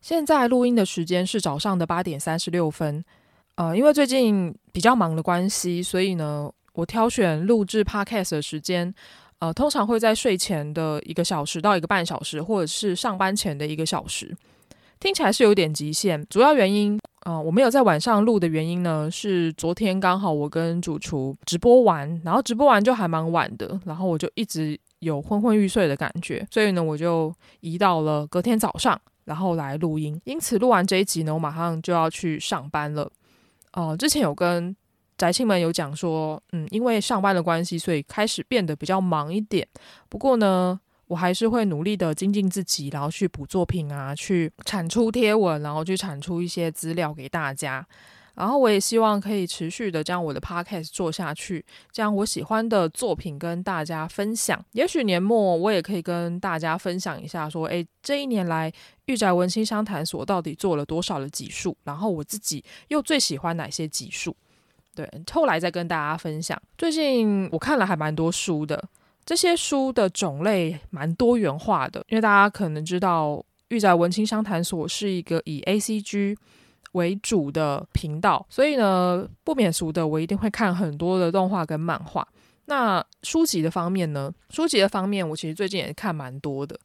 现在录音的时间是早上的八点三十六分。呃，因为最近比较忙的关系，所以呢，我挑选录制 Podcast 的时间，呃，通常会在睡前的一个小时到一个半小时，或者是上班前的一个小时。听起来是有点极限，主要原因。呃，我没有在晚上录的原因呢，是昨天刚好我跟主厨直播完，然后直播完就还蛮晚的，然后我就一直有昏昏欲睡的感觉，所以呢，我就移到了隔天早上，然后来录音。因此录完这一集呢，我马上就要去上班了。呃，之前有跟宅青们有讲说，嗯，因为上班的关系，所以开始变得比较忙一点。不过呢。我还是会努力的精进自己，然后去补作品啊，去产出贴文，然后去产出一些资料给大家。然后我也希望可以持续的将我的 podcast 做下去，将我喜欢的作品跟大家分享。也许年末我也可以跟大家分享一下，说，诶，这一年来御宅文青商谈所到底做了多少的集数，然后我自己又最喜欢哪些集数？对，后来再跟大家分享。最近我看了还蛮多书的。这些书的种类蛮多元化的，因为大家可能知道，御宅文青商谈所是一个以 ACG 为主的频道，所以呢，不免俗的，我一定会看很多的动画跟漫画。那书籍的方面呢？书籍的方面，我其实最近也看蛮多的。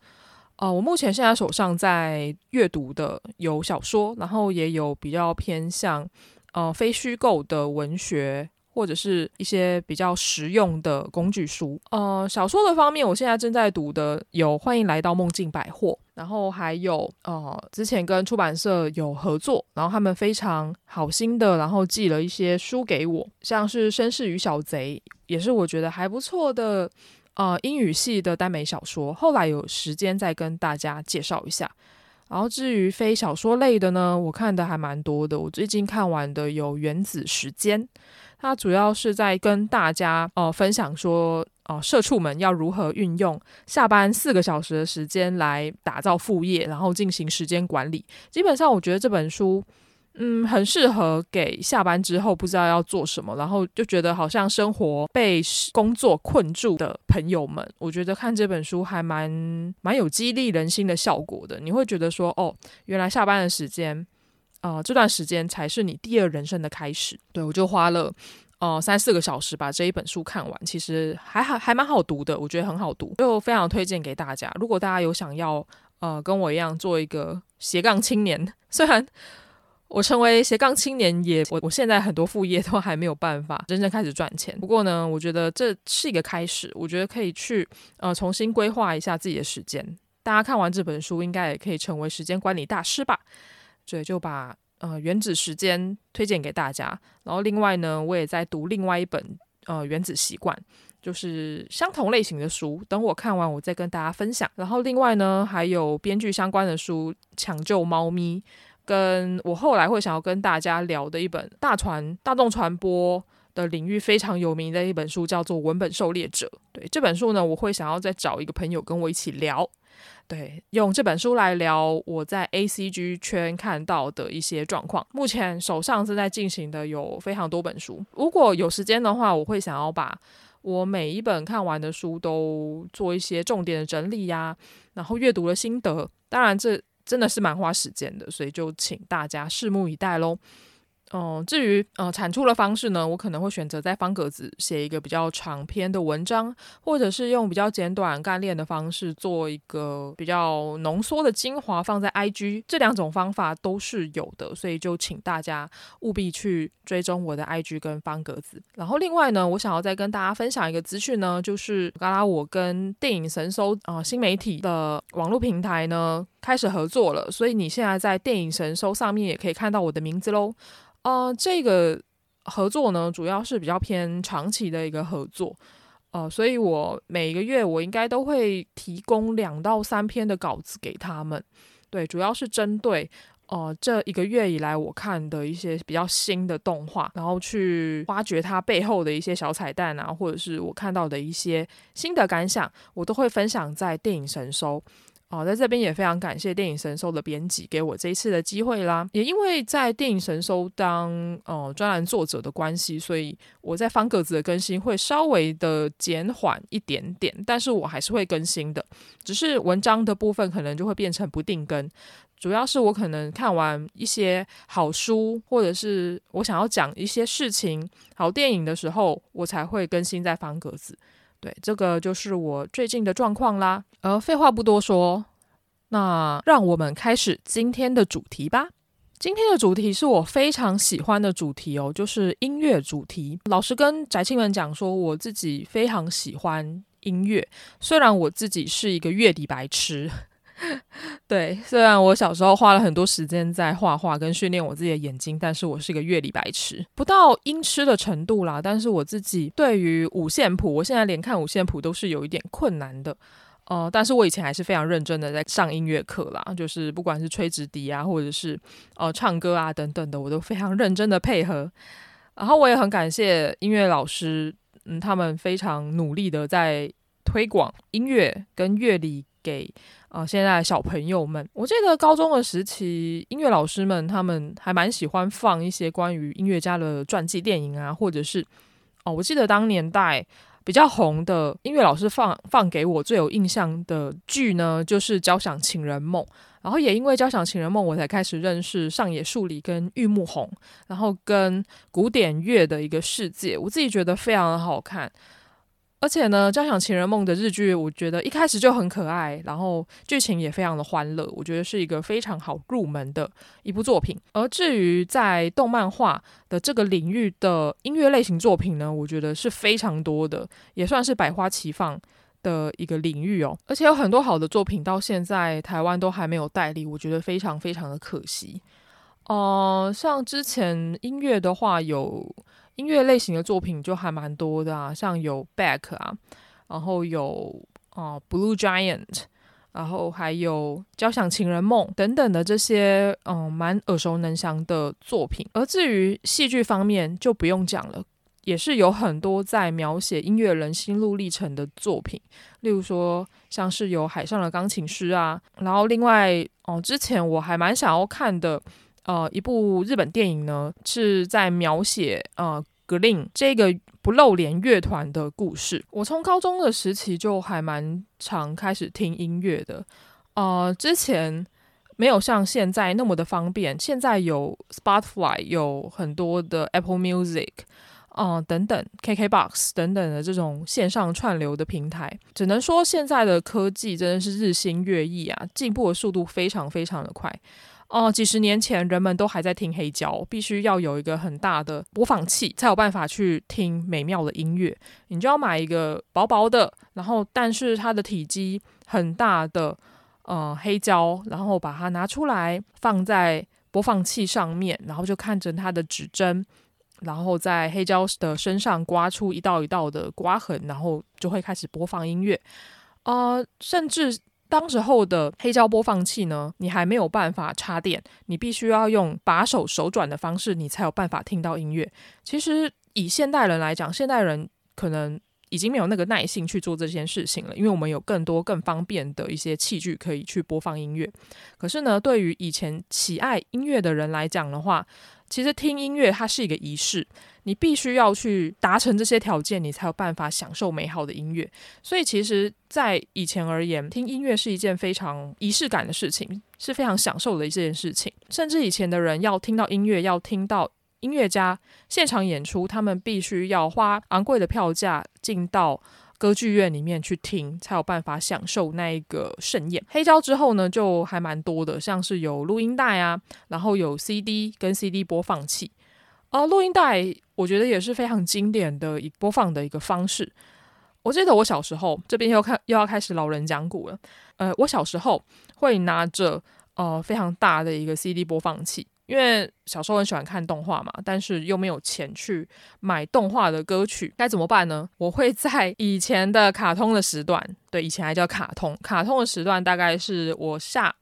呃，我目前现在手上在阅读的有小说，然后也有比较偏向呃非虚构的文学。或者是一些比较实用的工具书。呃，小说的方面，我现在正在读的有《欢迎来到梦境百货》，然后还有呃，之前跟出版社有合作，然后他们非常好心的，然后寄了一些书给我，像是《绅士与小贼》，也是我觉得还不错的呃英语系的耽美小说。后来有时间再跟大家介绍一下。然后至于非小说类的呢，我看的还蛮多的。我最近看完的有《原子时间》。它主要是在跟大家呃分享说，呃，社畜们要如何运用下班四个小时的时间来打造副业，然后进行时间管理。基本上，我觉得这本书，嗯，很适合给下班之后不知道要做什么，然后就觉得好像生活被工作困住的朋友们。我觉得看这本书还蛮蛮有激励人心的效果的。你会觉得说，哦，原来下班的时间。呃，这段时间才是你第二人生的开始。对，我就花了呃三四个小时把这一本书看完，其实还还还蛮好读的，我觉得很好读，就非常推荐给大家。如果大家有想要呃跟我一样做一个斜杠青年，虽然我成为斜杠青年也我我现在很多副业都还没有办法真正开始赚钱，不过呢，我觉得这是一个开始，我觉得可以去呃重新规划一下自己的时间。大家看完这本书，应该也可以成为时间管理大师吧。所以就把呃原子时间推荐给大家，然后另外呢，我也在读另外一本呃原子习惯，就是相同类型的书。等我看完，我再跟大家分享。然后另外呢，还有编剧相关的书，《抢救猫咪》，跟我后来会想要跟大家聊的一本大传大众传播的领域非常有名的一本书，叫做《文本狩猎者》。对，这本书呢，我会想要再找一个朋友跟我一起聊。对，用这本书来聊我在 ACG 圈看到的一些状况。目前手上正在进行的有非常多本书，如果有时间的话，我会想要把我每一本看完的书都做一些重点的整理呀，然后阅读的心得。当然，这真的是蛮花时间的，所以就请大家拭目以待喽。哦，至于呃产出的方式呢，我可能会选择在方格子写一个比较长篇的文章，或者是用比较简短干练的方式做一个比较浓缩的精华放在 IG，这两种方法都是有的，所以就请大家务必去追踪我的 IG 跟方格子。然后另外呢，我想要再跟大家分享一个资讯呢，就是刚刚我跟电影神搜啊、新媒体的网络平台呢开始合作了，所以你现在在电影神搜上面也可以看到我的名字喽。呃，这个合作呢，主要是比较偏长期的一个合作，呃，所以我每个月我应该都会提供两到三篇的稿子给他们，对，主要是针对呃这一个月以来我看的一些比较新的动画，然后去挖掘它背后的一些小彩蛋啊，或者是我看到的一些新的感想，我都会分享在电影神收搜。哦，在这边也非常感谢电影神兽的编辑给我这一次的机会啦。也因为在电影神兽当呃专栏作者的关系，所以我在方格子的更新会稍微的减缓一点点，但是我还是会更新的，只是文章的部分可能就会变成不定更。主要是我可能看完一些好书，或者是我想要讲一些事情、好电影的时候，我才会更新在方格子。对，这个就是我最近的状况啦。呃，废话不多说，那让我们开始今天的主题吧。今天的主题是我非常喜欢的主题哦，就是音乐主题。老实跟宅青们讲说，我自己非常喜欢音乐，虽然我自己是一个乐理白痴。对，虽然我小时候花了很多时间在画画跟训练我自己的眼睛，但是我是个乐理白痴，不到音痴的程度啦。但是我自己对于五线谱，我现在连看五线谱都是有一点困难的。呃，但是我以前还是非常认真的在上音乐课啦，就是不管是吹直笛啊，或者是呃唱歌啊等等的，我都非常认真的配合。然后我也很感谢音乐老师，嗯，他们非常努力的在推广音乐跟乐理给。啊、现在小朋友们，我记得高中的时期，音乐老师们他们还蛮喜欢放一些关于音乐家的传记电影啊，或者是哦，我记得当年代比较红的音乐老师放放给我最有印象的剧呢，就是《交响情人梦》。然后也因为《交响情人梦》，我才开始认识上野树里跟玉木宏，然后跟古典乐的一个世界，我自己觉得非常的好看。而且呢，《交响情人梦》的日剧，我觉得一开始就很可爱，然后剧情也非常的欢乐，我觉得是一个非常好入门的一部作品。而至于在动漫画的这个领域的音乐类型作品呢，我觉得是非常多的，也算是百花齐放的一个领域哦。而且有很多好的作品到现在台湾都还没有代理，我觉得非常非常的可惜。呃，像之前音乐的话有。音乐类型的作品就还蛮多的啊，像有 Back 啊，然后有啊、Blue Giant，然后还有交响情人梦等等的这些嗯蛮耳熟能详的作品。而至于戏剧方面就不用讲了，也是有很多在描写音乐人心路历程的作品，例如说像是有海上的钢琴师啊，然后另外哦、之前我还蛮想要看的。呃，一部日本电影呢，是在描写呃 Green 这个不露脸乐团的故事。我从高中的时期就还蛮常开始听音乐的，呃，之前没有像现在那么的方便，现在有 Spotify，有很多的 Apple Music，啊、呃、等等，KKBox 等等的这种线上串流的平台，只能说现在的科技真的是日新月异啊，进步的速度非常非常的快。哦，几十年前人们都还在听黑胶，必须要有一个很大的播放器才有办法去听美妙的音乐。你就要买一个薄薄的，然后但是它的体积很大的呃黑胶，然后把它拿出来放在播放器上面，然后就看着它的指针，然后在黑胶的身上刮出一道一道的刮痕，然后就会开始播放音乐。呃，甚至。当时候的黑胶播放器呢，你还没有办法插电，你必须要用把手手转的方式，你才有办法听到音乐。其实以现代人来讲，现代人可能已经没有那个耐性去做这件事情了，因为我们有更多更方便的一些器具可以去播放音乐。可是呢，对于以前喜爱音乐的人来讲的话，其实听音乐它是一个仪式。你必须要去达成这些条件，你才有办法享受美好的音乐。所以，其实，在以前而言，听音乐是一件非常仪式感的事情，是非常享受的一件事情。甚至以前的人要听到音乐，要听到音乐家现场演出，他们必须要花昂贵的票价进到歌剧院里面去听，才有办法享受那一个盛宴。黑胶之后呢，就还蛮多的，像是有录音带啊，然后有 CD 跟 CD 播放器。哦，录音带我觉得也是非常经典的一播放的一个方式。我记得我小时候，这边又看又要开始老人讲古了。呃，我小时候会拿着呃非常大的一个 CD 播放器，因为小时候很喜欢看动画嘛，但是又没有钱去买动画的歌曲，该怎么办呢？我会在以前的卡通的时段，对，以前还叫卡通，卡通的时段大概是我下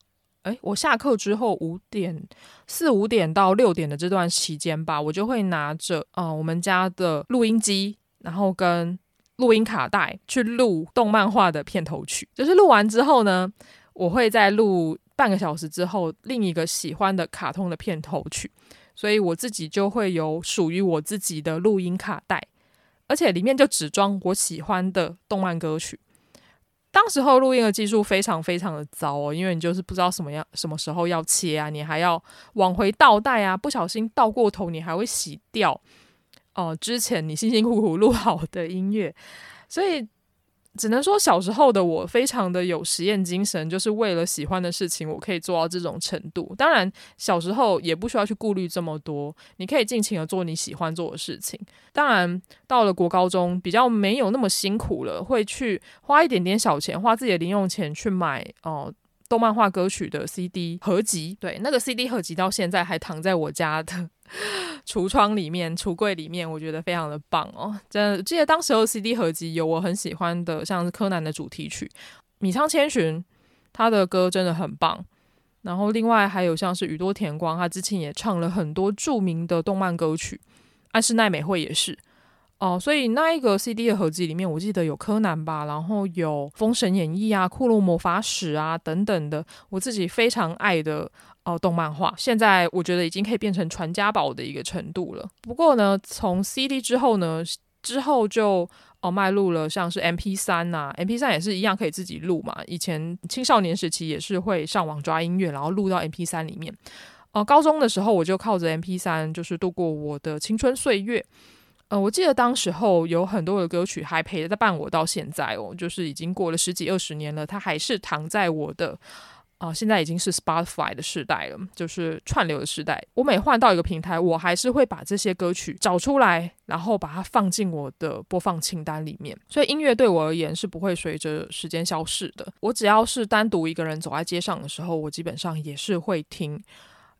诶，我下课之后五点四五点到六点的这段期间吧，我就会拿着啊、我们家的录音机，然后跟录音卡带去录动漫画的片头曲。就是录完之后呢，我会再录半个小时之后另一个喜欢的卡通的片头曲，所以我自己就会有属于我自己的录音卡带，而且里面就只装我喜欢的动漫歌曲。当时候录音的技术非常非常的糟哦，因为你就是不知道什么样什么时候要切啊，你还要往回倒带啊，不小心倒过头，你还会洗掉哦、之前你辛辛苦苦录好的音乐，所以。只能说小时候的我非常的有实验精神，就是为了喜欢的事情，我可以做到这种程度。当然，小时候也不需要去顾虑这么多，你可以尽情的做你喜欢做的事情。当然，到了国高中比较没有那么辛苦了，会去花一点点小钱，花自己的零用钱去买哦、动漫画歌曲的 CD 合集。对，那个 CD 合集到现在还躺在我家的。橱窗里面、橱柜里面，我觉得非常的棒哦！真的记得当时候 CD 合集有我很喜欢的，像是柯南的主题曲，米仓千寻他的歌真的很棒。然后另外还有像是宇多田光，他之前也唱了很多著名的动漫歌曲，安室奈美惠也是哦。所以那一个 CD 的合集里面，我记得有柯南吧，然后有《封神演义》啊、《库洛魔法使》啊等等的，我自己非常爱的。哦，动漫画现在我觉得已经可以变成传家宝的一个程度了。不过呢，从 CD 之后呢，之后就哦迈入了像是 MP3 呐，MP3 也是一样可以自己录嘛。以前青少年时期也是会上网抓音乐，然后录到 MP3 里面。呃，高中的时候我就靠着 MP3 就是度过我的青春岁月。呃，我记得当时候有很多的歌曲还陪着伴我到现在哦，就是已经过了十几二十年了，它还是躺在我的。啊、现在已经是 Spotify 的时代了，就是串流的时代。我每换到一个平台，我还是会把这些歌曲找出来，然后把它放进我的播放清单里面。所以音乐对我而言是不会随着时间消逝的。我只要是单独一个人走在街上的时候，我基本上也是会听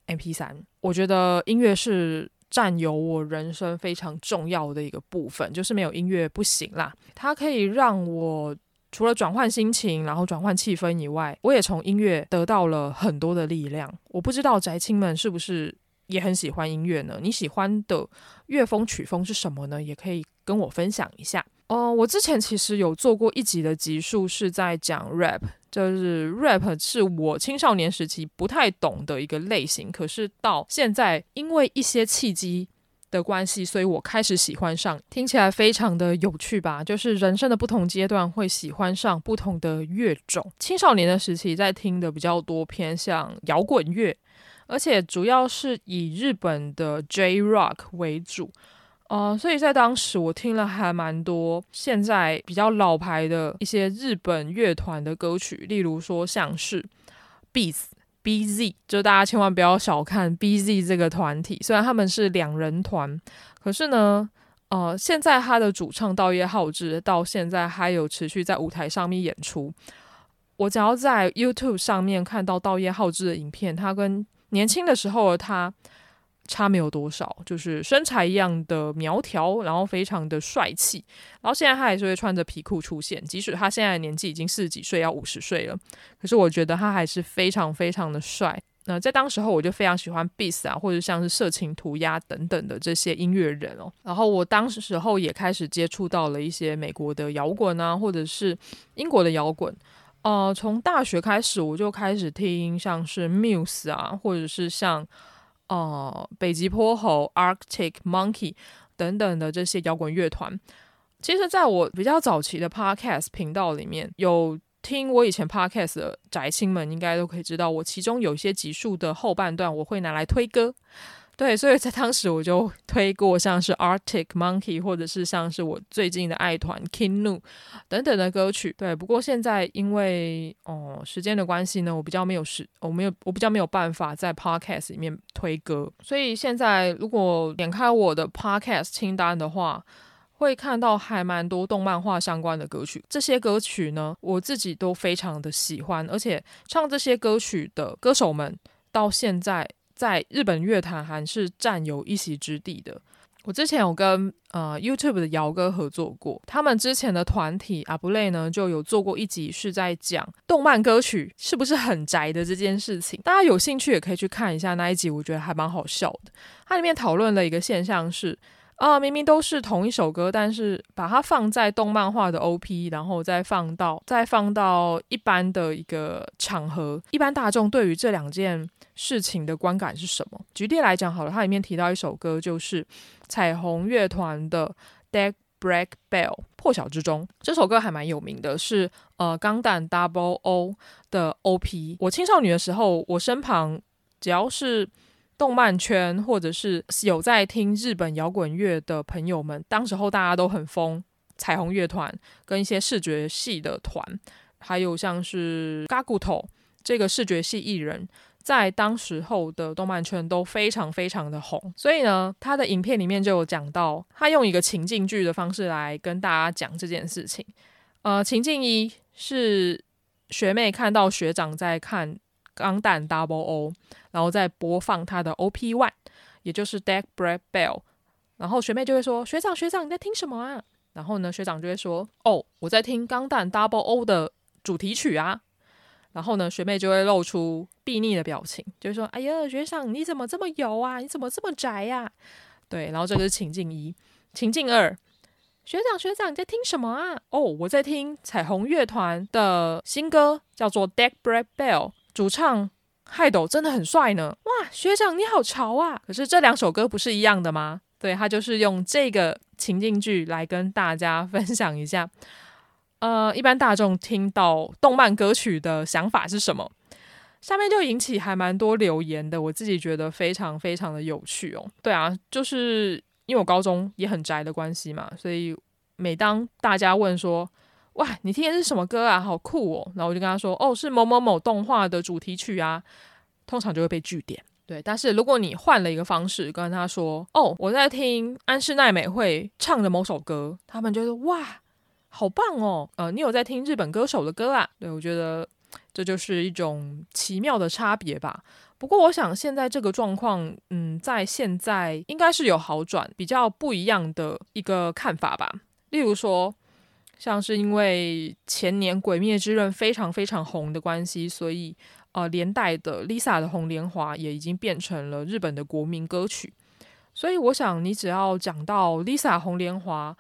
MP3。我觉得音乐是占有我人生非常重要的一个部分，就是没有音乐不行啦。它可以让我。除了转换心情，然后转换气氛以外，我也从音乐得到了很多的力量。我不知道宅青们是不是也很喜欢音乐呢？你喜欢的乐风曲风是什么呢？也可以跟我分享一下。哦、我之前其实有做过一集的集数，是在讲 rap，就是 rap 是我青少年时期不太懂的一个类型，可是到现在因为一些契机。的关系，所以我开始喜欢上，听起来非常的有趣吧？就是人生的不同阶段会喜欢上不同的乐种。青少年的时期在听的比较多偏向摇滚乐，而且主要是以日本的 J-Rock 为主，呃，所以在当时我听了还蛮多现在比较老牌的一些日本乐团的歌曲，例如说像是 Beats。BZ，就大家千万不要小看 BZ 这个团体，虽然他们是两人团，可是呢，呃，现在他的主唱稻叶浩志到现在还有持续在舞台上面演出。我只要在 YouTube 上面看到稻叶浩志的影片，他跟年轻的时候的他。差没有多少，就是身材一样的苗条，然后非常的帅气，然后现在他还是会穿着皮裤出现，即使他现在的年纪已经四十几岁，要五十岁了，可是我觉得他还是非常非常的帅。那在当时候，我就非常喜欢 Beast 啊，或者像是色情涂鸦等等的这些音乐人哦。然后我当时候也开始接触到了一些美国的摇滚啊，或者是英国的摇滚。呃，从大学开始我就开始听像是 Muse 啊，或者是像。哦、北极坡猴、Arctic Monkey 等等的这些摇滚乐团，其实在我比较早期的 Podcast 频道里面，有听我以前 Podcast 的宅青们应该都可以知道，我其中有些集数的后半段我会拿来推歌。对，所以在当时我就推过像是 Arctic Monkey，或者是像是我最近的爱团 King Nu 等等的歌曲。对，不过现在因为哦、时间的关系呢，我比较没有时，我没有我比较没有办法在 Podcast 里面推歌。所以现在如果点开我的 Podcast 清单的话，会看到还蛮多动漫画相关的歌曲。这些歌曲呢，我自己都非常的喜欢，而且唱这些歌曲的歌手们到现在。在日本乐坛还是占有一席之地的。我之前有跟呃 YouTube 的姚哥合作过，他们之前的团体阿布雷呢就有做过一集是在讲动漫歌曲是不是很宅的这件事情，大家有兴趣也可以去看一下那一集，我觉得还蛮好笑的。它里面讨论的一个现象是。啊，明明都是同一首歌，但是把它放在动漫画的 OP，然后再放到再放到一般的一个场合，一般大众对于这两件事情的观感是什么？举例来讲好了，它里面提到一首歌，就是彩虹乐团的《Deck Break Bell》破晓之中，这首歌还蛮有名的，是呃钢弹 Double O 的 OP。我青少女的时候，我身旁只要是。动漫圈或者是有在听日本摇滚乐的朋友们，当时候大家都很疯彩虹乐团跟一些视觉系的团，还有像是 Gakuto 这个视觉系艺人，在当时候的动漫圈都非常非常的红。所以呢，他的影片里面就有讲到，他用一个情境剧的方式来跟大家讲这件事情。呃，情境一是学妹看到学长在看。钢弹 Double O，然后再播放他的 OP One，也就是 Deck Break Bell，然后学妹就会说：“学长学长，你在听什么啊？”然后呢，学长就会说：“哦，我在听钢弹 Double O 的主题曲啊。”然后呢，学妹就会露出睥睨的表情，就会说：“哎呀，学长你怎么这么油啊？你怎么这么宅呀？”对，然后这个是情境一，情境二，学长学长你在听什么啊？哦，我在听彩虹乐团的新歌，叫做 Deck Break Bell。主唱海斗真的很帅呢！哇，学长你好潮啊！可是这两首歌不是一样的吗？对，他就是用这个情境剧来跟大家分享一下。呃，一般大众听到动漫歌曲的想法是什么？下面就引起还蛮多留言的，我自己觉得非常非常的有趣哦。对啊，就是因为我高中也很宅的关系嘛，所以每当大家问说，哇，你听的是什么歌啊？好酷哦！然后我就跟他说，哦，是某某某动画的主题曲啊。通常就会被拒点。对，但是如果你换了一个方式跟他说，哦，我在听安室奈美惠唱的某首歌，他们就说，哇，好棒哦！呃，你有在听日本歌手的歌啊？对，我觉得这就是一种奇妙的差别吧。不过我想现在这个状况，嗯，在现在应该是有好转，比较不一样的一个看法吧。例如说。像是因为前年《鬼灭之刃》非常非常红的关系，所以呃连带的 Lisa 的《红莲华》也已经变成了日本的国民歌曲。所以我想，你只要讲到 Lisa《红莲华》，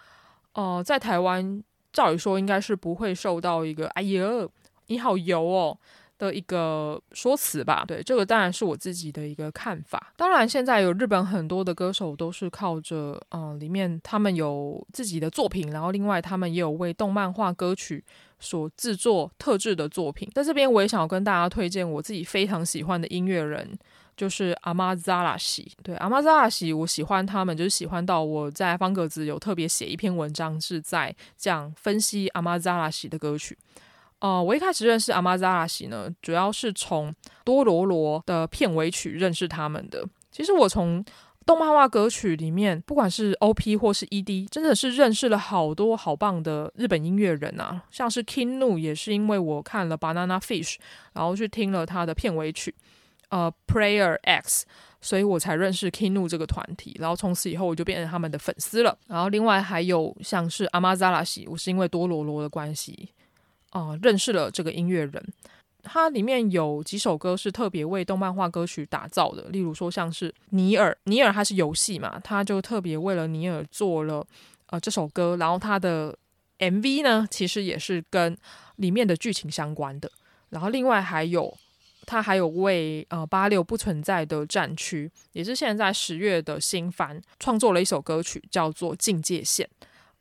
呃，在台湾照理说应该是不会受到一个“哎呀，你好油哦”的一个说辞吧，对，这个当然是我自己的一个看法。当然，现在有日本很多的歌手都是靠着，嗯、里面他们有自己的作品，然后另外他们也有为动漫画歌曲所制作特制的作品。在这边，我也想要跟大家推荐我自己非常喜欢的音乐人，就是阿玛扎拉西。对，阿玛扎拉西，我喜欢他们，就是喜欢到我在方格子有特别写一篇文章，是在讲分析阿玛扎拉西的歌曲。哦、我一开始认识阿玛扎拉西呢，主要是从多罗罗的片尾曲认识他们的。其实我从动漫画歌曲里面，不管是 OP 或是 ED，真的是认识了好多好棒的日本音乐人啊。像是 King Nu 也是因为我看了 Banana Fish，然后去听了他的片尾曲，呃 Prayer X，所以我才认识 King Gnu 这个团体。然后从此以后我就变成他们的粉丝了。然后另外还有像是阿玛扎拉西，我是因为多罗罗的关系。啊、呃，认识了这个音乐人，它里面有几首歌是特别为动漫画歌曲打造的，例如说像是《尼尔》，尼尔它是游戏嘛，他就特别为了尼尔做了呃这首歌，然后他的 MV 呢，其实也是跟里面的剧情相关的。然后另外还有他还有为呃八六不存在的战区，也是现在十月的新番，创作了一首歌曲，叫做《境界线》。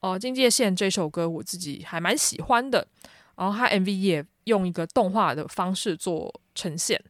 呃，《境界线》这首歌我自己还蛮喜欢的。然后他 MV 也用一个动画的方式做呈现，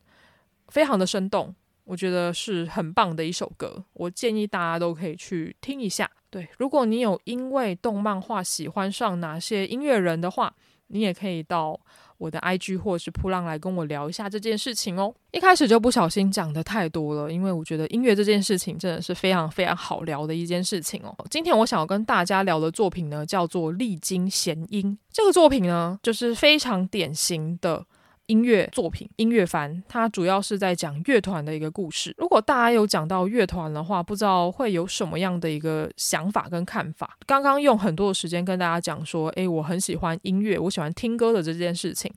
非常的生动，我觉得是很棒的一首歌。我建议大家都可以去听一下。对，如果你有因为动漫画喜欢上哪些音乐人的话，你也可以到我的 IG 或是扑浪来跟我聊一下这件事情哦。一开始就不小心讲的太多了，因为我觉得音乐这件事情真的是非常非常好聊的一件事情哦。今天我想要跟大家聊的作品呢，叫做《历经弦音》。这个作品呢，就是非常典型的音乐作品、音乐番，它主要是在讲乐团的一个故事。如果大家有讲到乐团的话，不知道会有什么样的一个想法跟看法。刚刚用很多的时间跟大家讲说，诶，我很喜欢音乐，我喜欢听歌的这件事情。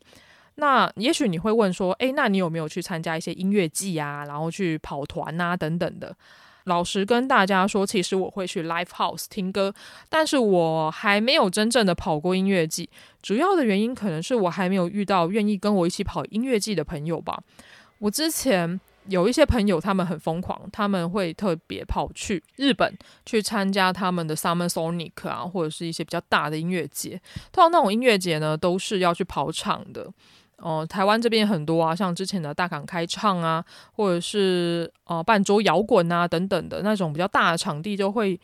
那也许你会问说，诶，那你有没有去参加一些音乐季啊，然后去跑团啊等等的？老实跟大家说，其实我会去 live house 听歌，但是我还没有真正的跑过音乐季。主要的原因可能是我还没有遇到愿意跟我一起跑音乐季的朋友吧。我之前有一些朋友，他们很疯狂，他们会特别跑去日本去参加他们的 Summer Sonic 啊，或者是一些比较大的音乐节。通常那种音乐节呢，都是要去跑场的。哦、台湾这边很多啊，像之前的大港开唱啊，或者是呃半桌摇滚啊等等的那种比较大的场地，就会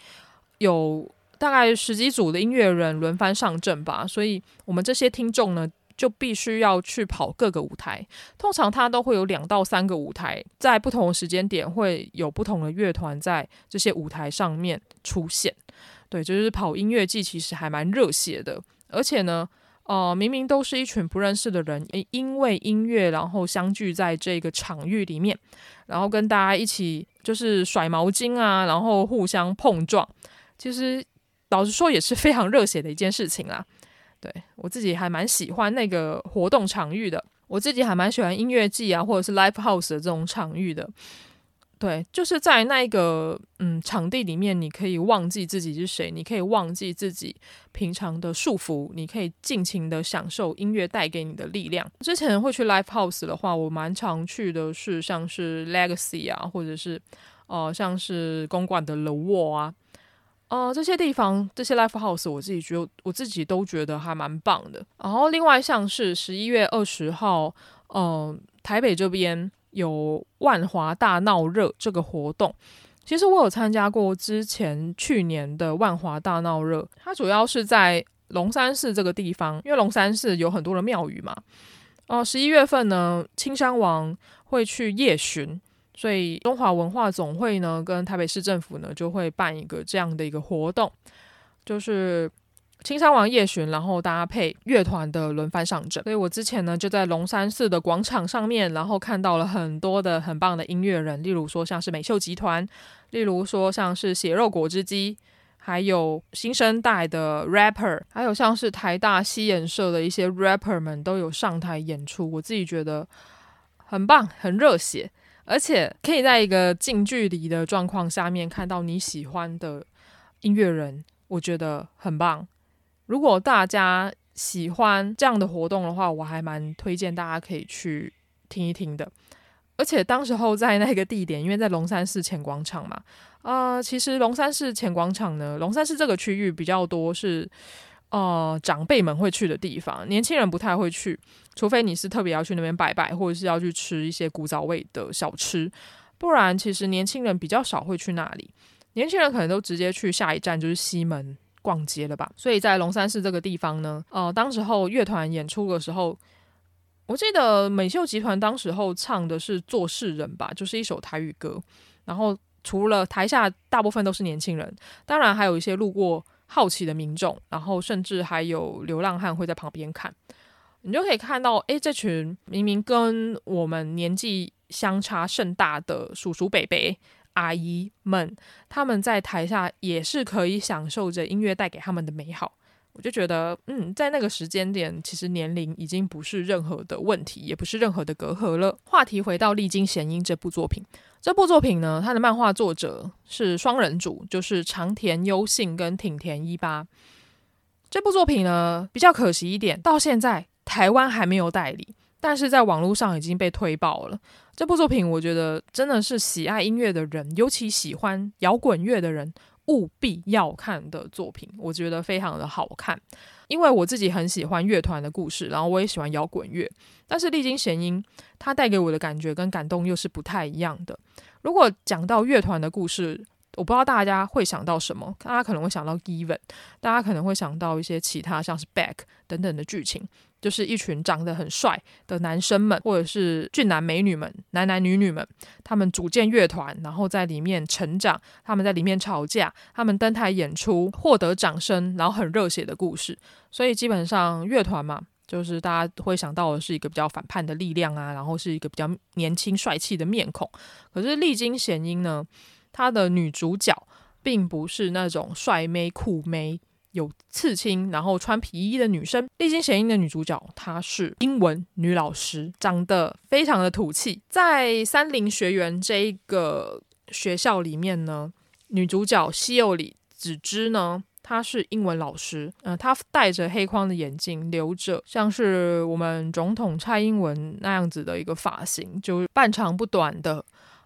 有大概十几组的音乐人轮番上阵吧。所以我们这些听众呢，就必须要去跑各个舞台。通常它都会有两到三个舞台，在不同的时间点会有不同的乐团在这些舞台上面出现。对，就是跑音乐季其实还蛮热血的，而且呢。哦、明明都是一群不认识的人，因为音乐，然后相聚在这个场域里面，然后跟大家一起就是甩毛巾啊，然后互相碰撞。其实老实说，也是非常热血的一件事情啦。对，我自己还蛮喜欢那个活动场域的，我自己还蛮喜欢音乐季啊，或者是 live house 的这种场域的。对，就是在那一个嗯场地里面，你可以忘记自己是谁，你可以忘记自己平常的束缚，你可以尽情的享受音乐带给你的力量。之前会去 live house 的话，我蛮常去的是像是 Legacy 啊，或者是呃像是公馆的 The Wall 啊，呃这些地方这些 live house 我自己觉得我自己都觉得还蛮棒的。然后另外像是十一月二十号，嗯、呃，台北这边。有万华大闹热这个活动，其实我有参加过之前去年的万华大闹热，它主要是在龙山寺这个地方，因为龙山寺有很多的庙宇嘛。哦、十一月份呢，青山王会去夜巡，所以中华文化总会呢跟台北市政府呢就会办一个这样的一个活动，就是。青山王夜巡，然后搭配乐团的轮番上阵，所以我之前呢就在龙山寺的广场上面，然后看到了很多的很棒的音乐人，例如说像是美秀集团，例如说像是血肉果汁机，还有新生代的 rapper，还有像是台大西演社的一些 rapper 们都有上台演出，我自己觉得很棒，很热血，而且可以在一个近距离的状况下面看到你喜欢的音乐人，我觉得很棒。如果大家喜欢这样的活动的话，我还蛮推荐大家可以去听一听的。而且当时候在那个地点，因为在龙山寺前广场嘛，呃，其实龙山寺前广场呢，龙山寺这个区域比较多是呃长辈们会去的地方，年轻人不太会去，除非你是特别要去那边拜拜，或者是要去吃一些古早味的小吃，不然其实年轻人比较少会去那里。年轻人可能都直接去下一站就是西门。逛街了吧？所以在龙山寺这个地方呢，呃，当时候乐团演出的时候，我记得美秀集团当时候唱的是《做事人》吧，就是一首台语歌。然后除了台下大部分都是年轻人，当然还有一些路过好奇的民众，然后甚至还有流浪汉会在旁边看。你就可以看到，诶，这群明明跟我们年纪相差甚大的叔叔伯伯。阿姨们，他们在台下也是可以享受着音乐带给他们的美好。我就觉得，嗯，在那个时间点，其实年龄已经不是任何的问题，也不是任何的隔阂了。话题回到《历经弦音》这部作品，这部作品呢，它的漫画作者是双人组，就是长田优信跟挺田一八。这部作品呢，比较可惜一点，到现在台湾还没有代理。但是在网络上已经被推爆了。这部作品，我觉得真的是喜爱音乐的人，尤其喜欢摇滚乐的人，务必要看的作品。我觉得非常的好看，因为我自己很喜欢乐团的故事，然后我也喜欢摇滚乐。但是历经弦音，它带给我的感觉跟感动又是不太一样的。如果讲到乐团的故事，我不知道大家会想到什么，大家可能会想到 Given，大家可能会想到一些其他像是 Back 等等的剧情。就是一群长得很帅的男生们，或者是俊男美女们、男男女女们，他们组建乐团，然后在里面成长，他们在里面吵架，他们登台演出，获得掌声，然后很热血的故事。所以基本上乐团嘛，就是大家会想到的是一个比较反叛的力量啊，然后是一个比较年轻帅气的面孔。可是丽晶贤英呢，她的女主角并不是那种帅妹酷妹。有刺青，然后穿皮衣的女生，丽晶贤英的女主角，她是英文女老师，长得非常的土气。在三菱学园这一个学校里面呢，女主角西柚里子枝呢，她是英文老师，嗯、她戴着黑框的眼镜，留着像是我们总统蔡英文那样子的一个发型，就是半长不短的，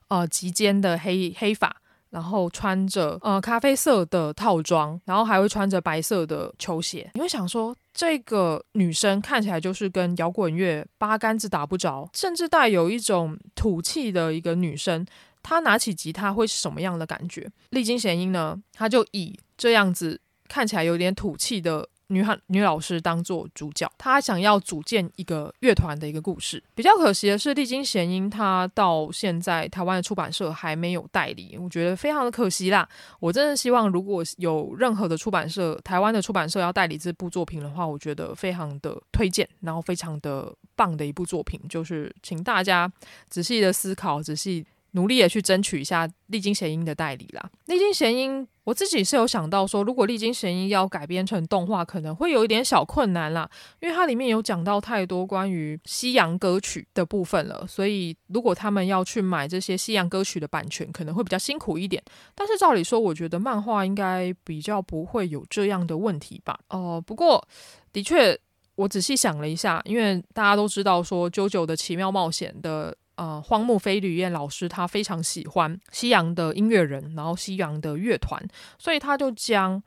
呃，及肩的黑黑发。然后穿着呃咖啡色的套装，然后还会穿着白色的球鞋。你会想说，这个女生看起来就是跟摇滚乐八竿子打不着，甚至带有一种土气的一个女生。她拿起吉他会是什么样的感觉？丽晶贤英呢？她就以这样子看起来有点土气的。女汉女老师当做主角，她想要组建一个乐团的一个故事。比较可惜的是，历经贤英她到现在台湾的出版社还没有代理，我觉得非常的可惜啦。我真的希望如果有任何的出版社，台湾的出版社要代理这部作品的话，我觉得非常的推荐，然后非常的棒的一部作品，就是请大家仔细的思考，仔细。努力的去争取一下丽晶贤英的代理啦。丽晶贤英，我自己是有想到说，如果丽晶贤英要改编成动画，可能会有一点小困难啦，因为它里面有讲到太多关于西洋歌曲的部分了，所以如果他们要去买这些西洋歌曲的版权，可能会比较辛苦一点。但是照理说，我觉得漫画应该比较不会有这样的问题吧？哦、不过的确，我仔细想了一下，因为大家都知道说《JoJo 的奇妙冒险》的。呃，荒木飞吕彦老师他非常喜欢西洋的音乐人，然后西洋的乐团，所以他就将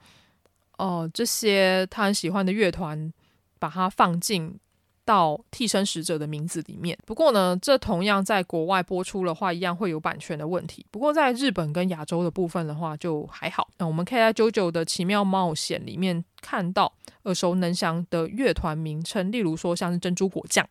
呃这些他很喜欢的乐团，把它放进到替身使者的名字里面。不过呢，这同样在国外播出的话，一样会有版权的问题。不过在日本跟亚洲的部分的话，就还好。那我们可以在《JoJo 的奇妙冒险》里面看到耳熟能详的乐团名称，例如说像是珍珠果酱，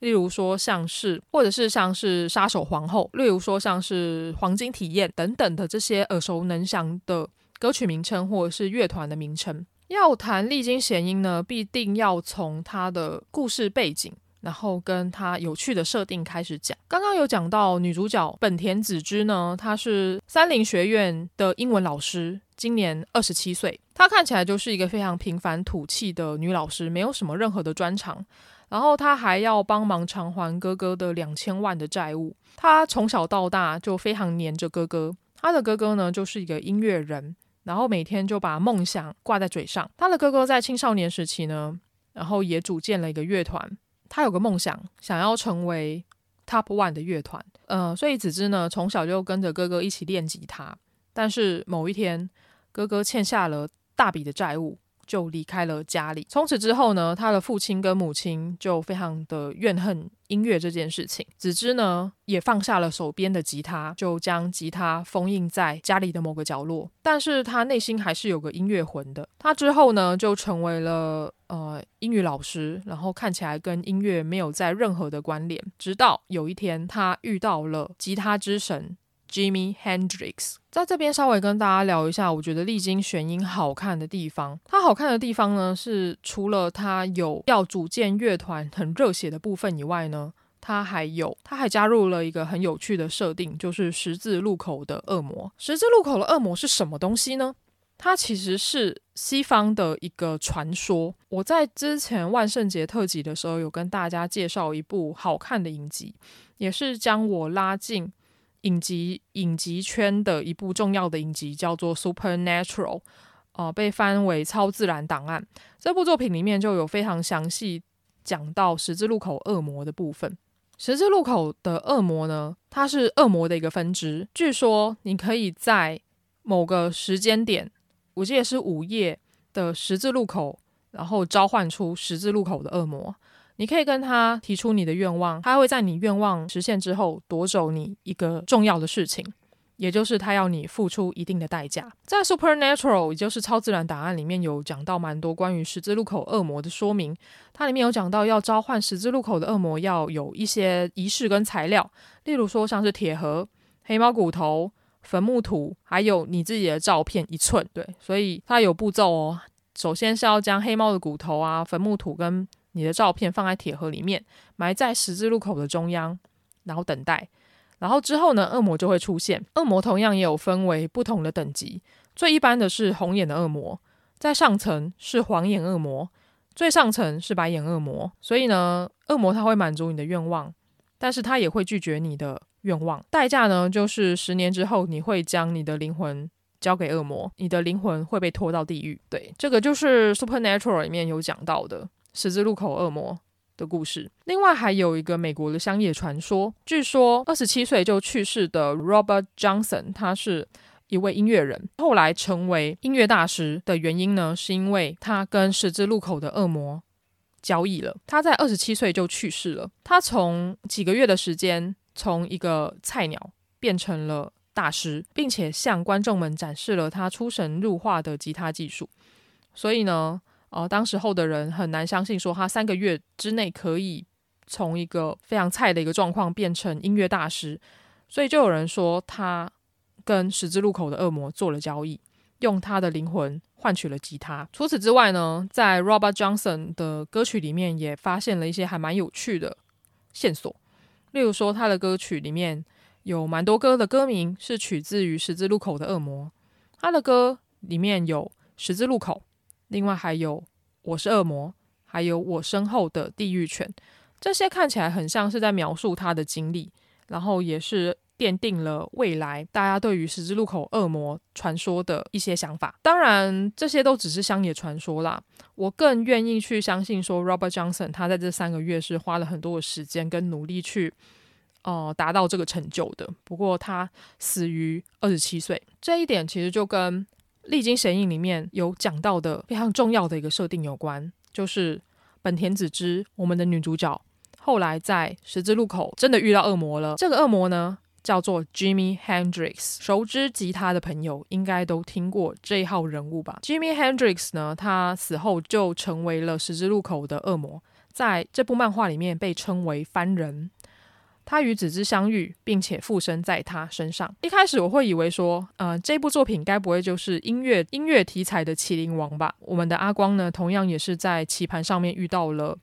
例如说像是或者是像是杀手皇后，例如说像是黄金体验等等的这些耳熟能详的歌曲名称或者是乐团的名称。要谈丽晶贤英呢，必定要从她的故事背景，然后跟她有趣的设定开始讲。刚刚有讲到女主角本田子之呢，她是三菱学院的英文老师，今年二十七岁。她看起来就是一个非常平凡土气的女老师，没有什么任何的专长。然后她还要帮忙偿还哥哥的两千万的债务。她从小到大就非常黏着哥哥。她的哥哥呢，就是一个音乐人。然后每天就把梦想挂在嘴上。他的哥哥在青少年时期呢，然后也组建了一个乐团。他有个梦想，想要成为 Top One 的乐团。呃，所以子子呢，从小就跟着哥哥一起练吉他。但是某一天，哥哥欠下了大笔的债务。就离开了家里。从此之后呢，他的父亲跟母亲就非常的怨恨音乐这件事情。子之呢，也放下了手边的吉他，就将吉他封印在家里的某个角落。但是他内心还是有个音乐魂的。他之后呢，就成为了呃英语老师，然后看起来跟音乐没有在任何的关联。直到有一天，他遇到了吉他之神。Jimi Hendrix 在这边稍微跟大家聊一下，我觉得丽晶贤英好看的地方。它好看的地方呢，是除了它有要组建乐团很热血的部分以外呢，它还有它还加入了一个很有趣的设定，就是十字路口的恶魔。十字路口的恶魔是什么东西呢？它其实是西方的一个传说。我在之前万圣节特辑的时候，有跟大家介绍一部好看的影集，也是将我拉进。影集影集圈的一部重要的影集叫做《Supernatural》，呃，被翻为《超自然档案》。这部作品里面就有非常详细讲到十字路口恶魔的部分。十字路口的恶魔呢，它是恶魔的一个分支。据说你可以在某个时间点，我记得是午夜的十字路口，然后召唤出十字路口的恶魔。你可以跟他提出你的愿望，他会在你愿望实现之后夺走你一个重要的事情，也就是他要你付出一定的代价。在《Supernatural》也就是超自然档案里面有讲到蛮多关于十字路口恶魔的说明，它里面有讲到要召唤十字路口的恶魔要有一些仪式跟材料，例如说像是铁盒、黑猫骨头、坟墓土，还有你自己的照片一寸。对，所以它有步骤哦。首先是要将黑猫的骨头啊、坟墓土跟你的照片放在铁盒里面，埋在十字路口的中央，然后等待。然后之后呢，恶魔就会出现。恶魔同样也有分为不同的等级，最一般的是红眼的恶魔，在上层是黄眼恶魔，最上层是白眼恶魔。所以呢，恶魔他会满足你的愿望，但是他也会拒绝你的愿望。代价呢，就是十年之后你会将你的灵魂交给恶魔，你的灵魂会被拖到地狱。对，这个就是《Supernatural》里面有讲到的十字路口恶魔的故事。另外还有一个美国的乡野传说，据说二十七岁就去世的 Robert Johnson，他是一位音乐人，后来成为音乐大师的原因呢，是因为他跟十字路口的恶魔交易了。他在二十七岁就去世了。他从几个月的时间，从一个菜鸟变成了大师，并且向观众们展示了他出神入化的吉他技术。所以呢，呃，当时候的人很难相信，说他三个月之内可以从一个非常菜的一个状况变成音乐大师，所以就有人说他跟十字路口的恶魔做了交易，用他的灵魂换取了吉他。除此之外呢，在 Robert Johnson 的歌曲里面也发现了一些还蛮有趣的线索，例如说他的歌曲里面有蛮多歌的歌名是取自于十字路口的恶魔，他的歌里面有十字路口。另外还有我是恶魔，还有我身后的地狱犬，这些看起来很像是在描述他的经历，然后也是奠定了未来大家对于十字路口恶魔传说的一些想法。当然，这些都只是乡野传说啦。我更愿意去相信说，Robert Johnson 他在这三个月是花了很多的时间跟努力去，呃，达到这个成就的。不过他死于二十七岁，这一点其实就跟《历经神印》里面有讲到的非常重要的一个设定有关，就是本田子之，我们的女主角，后来在十字路口真的遇到恶魔了。这个恶魔呢，叫做 Jimi Hendrix。熟知吉他的朋友应该都听过这一号人物吧？Jimi Hendrix 呢，他死后就成为了十字路口的恶魔，在这部漫画里面被称为番人。他与子之相遇，并且附身在他身上。一开始我会以为说，呃，这部作品该不会就是音乐音乐题材的《麒麟王》吧？我们的阿光呢，同样也是在棋盘上面遇到了，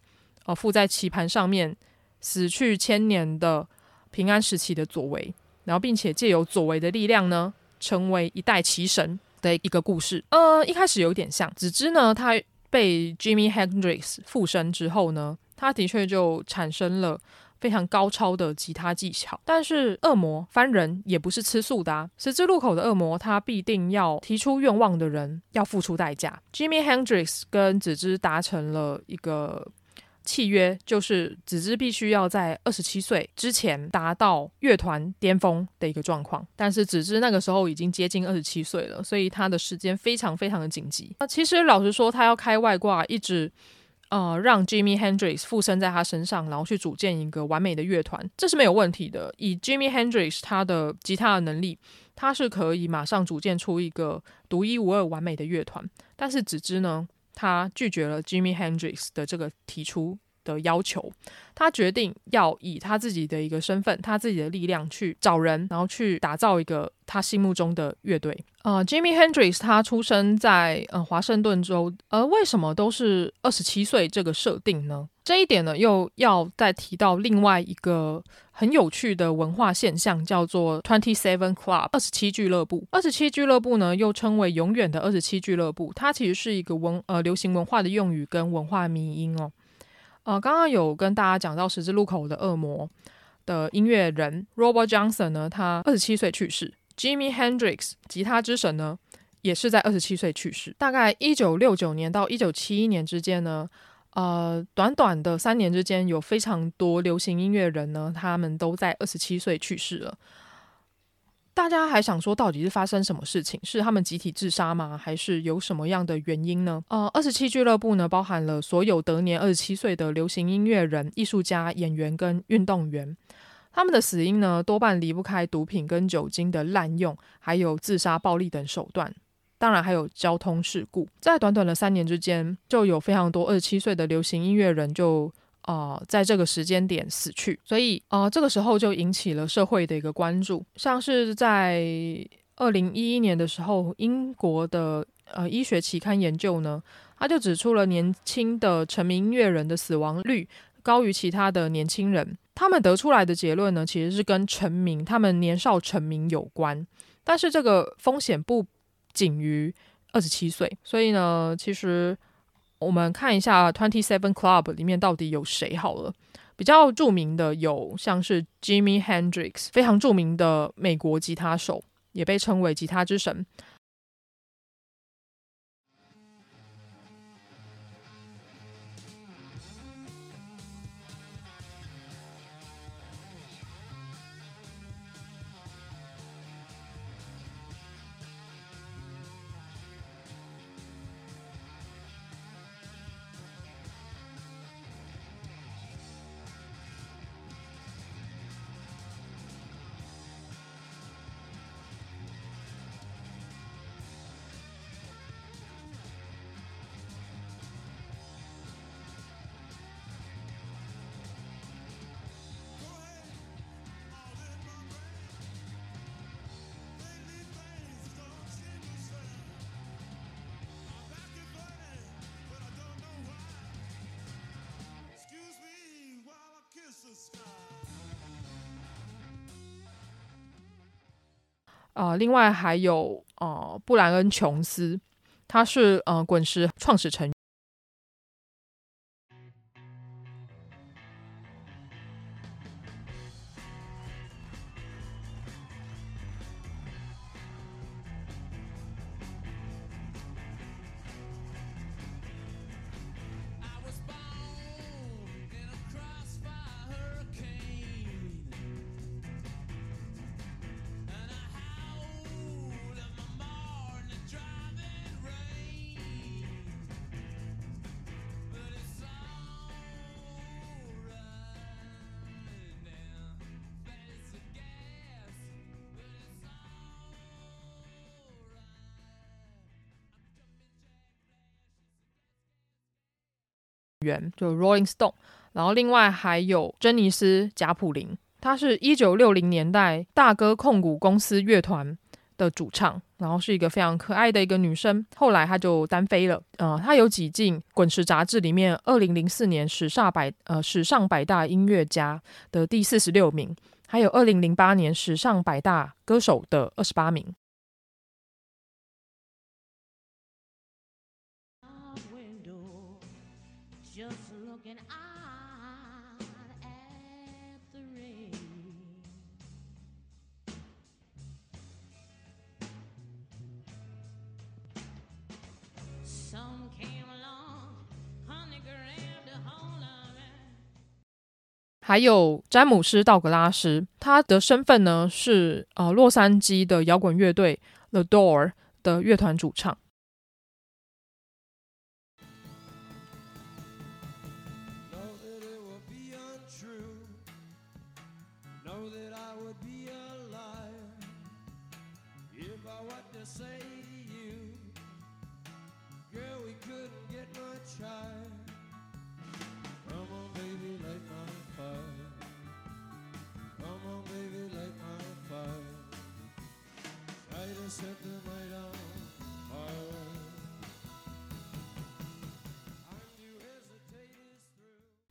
呃，附在棋盘上面死去千年的平安时期的左为，然后并且借由左为的力量呢，成为一代棋神的一个故事。呃，一开始有点像子之呢，他被 Jimmy Hendrix 附身之后呢，他的确就产生了。非常高超的吉他技巧，但是恶魔番人也不是吃素的啊。十字路口的恶魔，他必定要提出愿望的人要付出代价。Jimi Hendrix 跟子之达成了一个契约，就是子之必须要在二十七岁之前达到乐团巅峰的一个状况。但是子之那个时候已经接近二十七岁了，所以他的时间非常非常的紧急。那其实老实说，他要开外挂，一直。呃，让 Jimi Hendrix 附身在他身上，然后去组建一个完美的乐团，这是没有问题的。以 Jimi Hendrix 他的吉他的能力，他是可以马上组建出一个独一无二完美的乐团。但是只知呢，他拒绝了 Jimi Hendrix 的这个提出的要求，他决定要以他自己的一个身份，他自己的力量去找人，然后去打造一个他心目中的乐队。呃，Jimmy Hendrix 他出生在呃华盛顿州，而、为什么都是二十七岁这个设定呢？这一点呢，又要再提到另外一个很有趣的文化现象，叫做 Twenty Seven Club 二十七俱乐部。二十七俱乐部呢，又称为永远的二十七俱乐部，它其实是一个文呃流行文化的用语跟文化迷因哦。呃，刚刚有跟大家讲到十字路口的恶魔的音乐人 Robert Johnson 呢，他二十七岁去世。Jimi Hendrix，吉他之神呢，也是在二十七岁去世。大概一九六九年到一九七一年之间呢，呃，短短的三年之间，有非常多流行音乐人呢，他们都在二十七岁去世了。大家还想说，到底是发生什么事情？是他们集体自杀吗？还是有什么样的原因呢？呃，二十七俱乐部呢，包含了所有得年二十七岁的流行音乐人、艺术家、演员跟运动员。他们的死因呢，多半离不开毒品跟酒精的滥用，还有自杀、暴力等手段，当然还有交通事故。在短短的三年之间，就有非常多二十七岁的流行音乐人就、呃，在这个时间点死去，所以啊、这个时候就引起了社会的一个关注。像是在二零一一年的时候，英国的呃医学期刊研究呢，他就指出了年轻的成名音乐人的死亡率高于其他的年轻人。他们得出来的结论呢，其实是跟成名，他们年少成名有关。但是这个风险不仅于二十七岁，所以呢，其实我们看一下 Twenty Seven Club 里面到底有谁好了。比较著名的有像是 Jimi Hendrix，非常著名的美国吉他手，也被称为吉他之神。啊，另外还有呃，布兰恩·琼斯，他是呃滚石创始成员。员。就 Rolling Stone，然后另外还有珍妮斯贾普林，他是一九六零年代大哥控股公司乐团的主唱，然后是一个非常可爱的一个女生。后来她就单飞了，呃，她有挤进《滚石》杂志里面二零零四年史上百呃史上百大音乐家的第四十六名，还有二零零八年史上百大歌手的二十八名。还有詹姆斯·道格拉斯，他的身份呢是呃洛杉矶的摇滚乐队 The Door 的乐团主唱。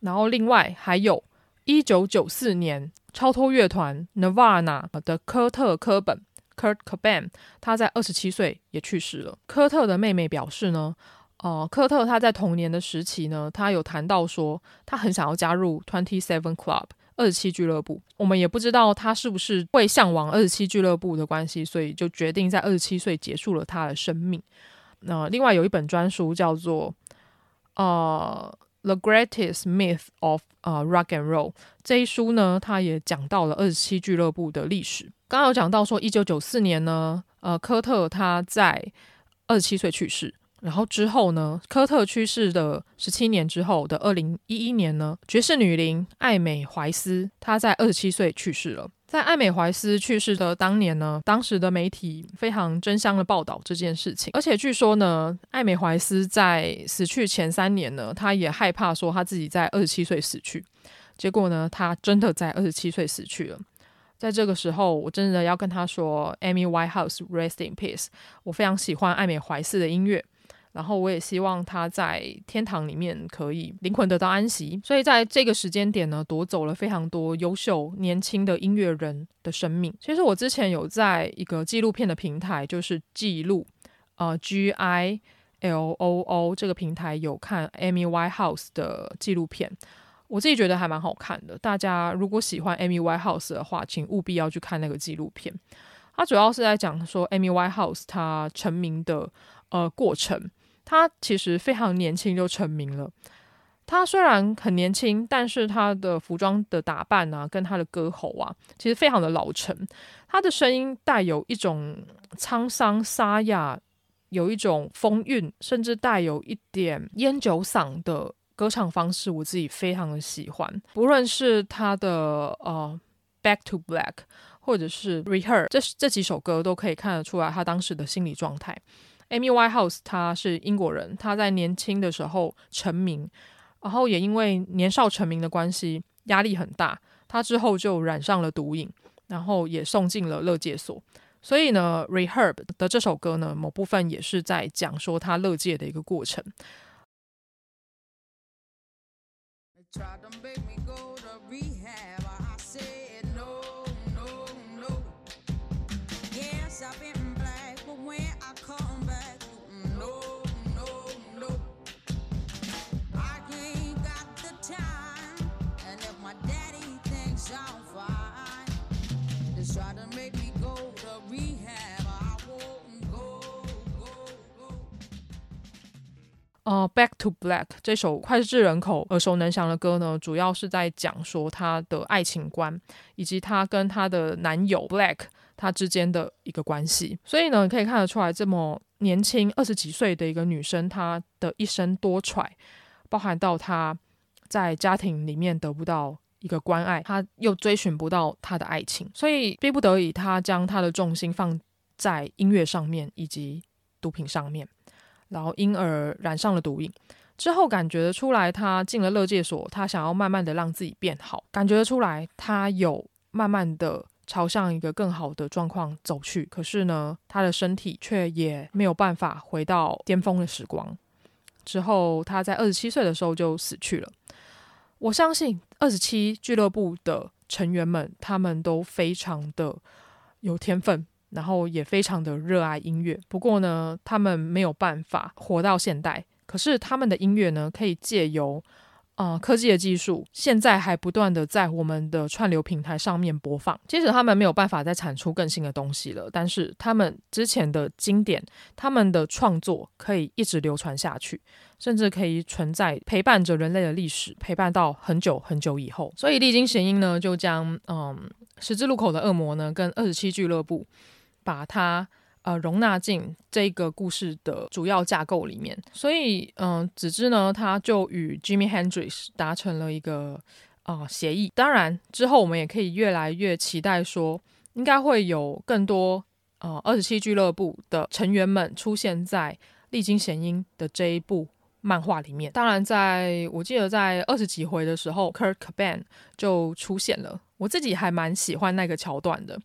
然后，另外还有一九九四年超脱乐团 Nirvana 的科特·科本 （Kurt Cobain），他在二十七岁也去世了。科特的妹妹表示呢，呃，科特他在童年的时期呢，他有谈到说，他很想要加入 Twenty Seven Club 二十七俱乐部。我们也不知道他是不是会向往二十七俱乐部的关系，所以就决定在二十七岁结束了他的生命。那、另外有一本专书叫做呃。The Greatest Myth of 啊、Rock and Roll 这一书呢，它也讲到了二十七俱乐部的历史。刚刚有讲到说，一九九四年呢，呃，科特他在二十七岁去世。然后之后呢，科特去世的十七年之后的二零一一年呢，爵士女伶艾美怀斯她在二十七岁去世了。在艾美怀斯去世的当年呢，当时的媒体非常争相的报道这件事情，而且据说呢，艾美怀斯在死去前三年呢，他也害怕说他自己在二十七岁死去，结果呢，他真的在二十七岁死去了。在这个时候，我真的要跟他说，Amy Winehouse rest in peace。我非常喜欢艾美怀斯的音乐，然后我也希望他在天堂里面可以灵魂得到安息。所以在这个时间点呢，夺走了非常多优秀年轻的音乐人的生命。其实我之前有在一个纪录片的平台，就是记录，呃，G I L O O 这个平台有看 Amy Winehouse 的纪录片，我自己觉得还蛮好看的。大家如果喜欢 Amy Winehouse 的话，请务必要去看那个纪录片。它主要是在讲说 Amy Winehouse 她成名的呃过程。他其实非常年轻就成名了。他虽然很年轻，但是他的服装的打扮啊，跟他的歌喉啊，其实非常的老成。他的声音带有一种沧桑沙哑，有一种风韵，甚至带有一点烟酒嗓的歌唱方式，我自己非常的喜欢。不论是他的呃《Back to Black》或者是《Rehears》，这这几首歌都可以看得出来他当时的心理状态。Amy Winehouse，她是英国人，她在年轻的时候成名，然后也因为年少成名的关系，压力很大，她之后就染上了毒瘾，然后也送进了乐戒所。所以呢，Rehab 的这首歌呢，某部分也是在讲说她勒戒的一个过程。呃，《Back to Black》这首脍炙人口、耳熟能详的歌呢，主要是在讲说她的爱情观，以及她跟她的男友 Black 他之间的一个关系。所以呢，你可以看得出来，这么年轻二十几岁的一个女生，她的一生多舛，包含到她在家庭里面得不到一个关爱，她又追寻不到她的爱情，所以逼不得已，她将她的重心放在音乐上面以及毒品上面。然后因而染上了毒瘾，之后感觉得出来，他进了乐界所，他想要慢慢的让自己变好，感觉得出来，他有慢慢的朝向一个更好的状况走去。可是呢，他的身体却也没有办法回到巅峰的时光。之后，他在二十七岁的时候就死去了。我相信二十七俱乐部的成员们，他们都非常的有天分。然后也非常的热爱音乐，不过呢，他们没有办法活到现代。可是他们的音乐呢，可以借由呃科技的技术，现在还不断的在我们的串流平台上面播放。即使他们没有办法再产出更新的东西了，但是他们之前的经典，他们的创作可以一直流传下去，甚至可以存在陪伴着人类的历史，陪伴到很久很久以后。所以丽晶贤音呢，就将嗯十字路口的恶魔呢，跟二十七俱乐部。把它呃容纳进这个故事的主要架构里面，所以嗯、呃，子之呢，他就与 Jimi Hendrix 达成了一个啊、呃、协议。当然之后我们也可以越来越期待说，应该会有更多呃二十七俱乐部的成员们出现在丽晶贤音的这一部漫画里面。当然在，我记得在二十几回的时候，Kurt Cobain 就出现了，我自己还蛮喜欢那个桥段的，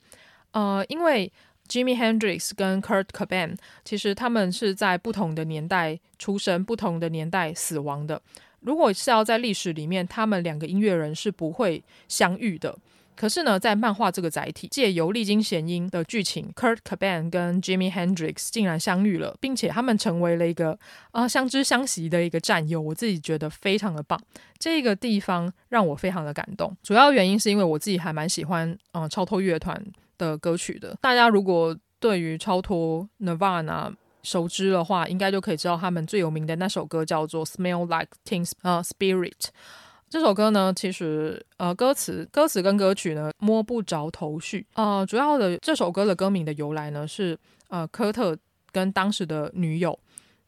呃，因为。Jimi Hendrix 跟 Kurt Cobain 其实他们是在不同的年代出生，不同的年代死亡的。如果是要在历史里面，他们两个音乐人是不会相遇的。可是呢，在漫画这个载体，借由历经弦音的剧情，Kurt Cobain 跟 Jimi Hendrix 竟然相遇了，并且他们成为了一个啊、相知相惜的一个战友。我自己觉得非常的棒，这个地方让我非常的感动。主要原因是因为我自己还蛮喜欢嗯、超脱乐团。的歌曲的，大家如果对于超脱 Nirvana 熟知的话，应该就可以知道他们最有名的那首歌叫做《Smell Like Teen Spirit》。这首歌呢，其实呃歌词歌词跟歌曲呢摸不着头绪。呃，主要的这首歌的歌名的由来呢是呃科特跟当时的女友，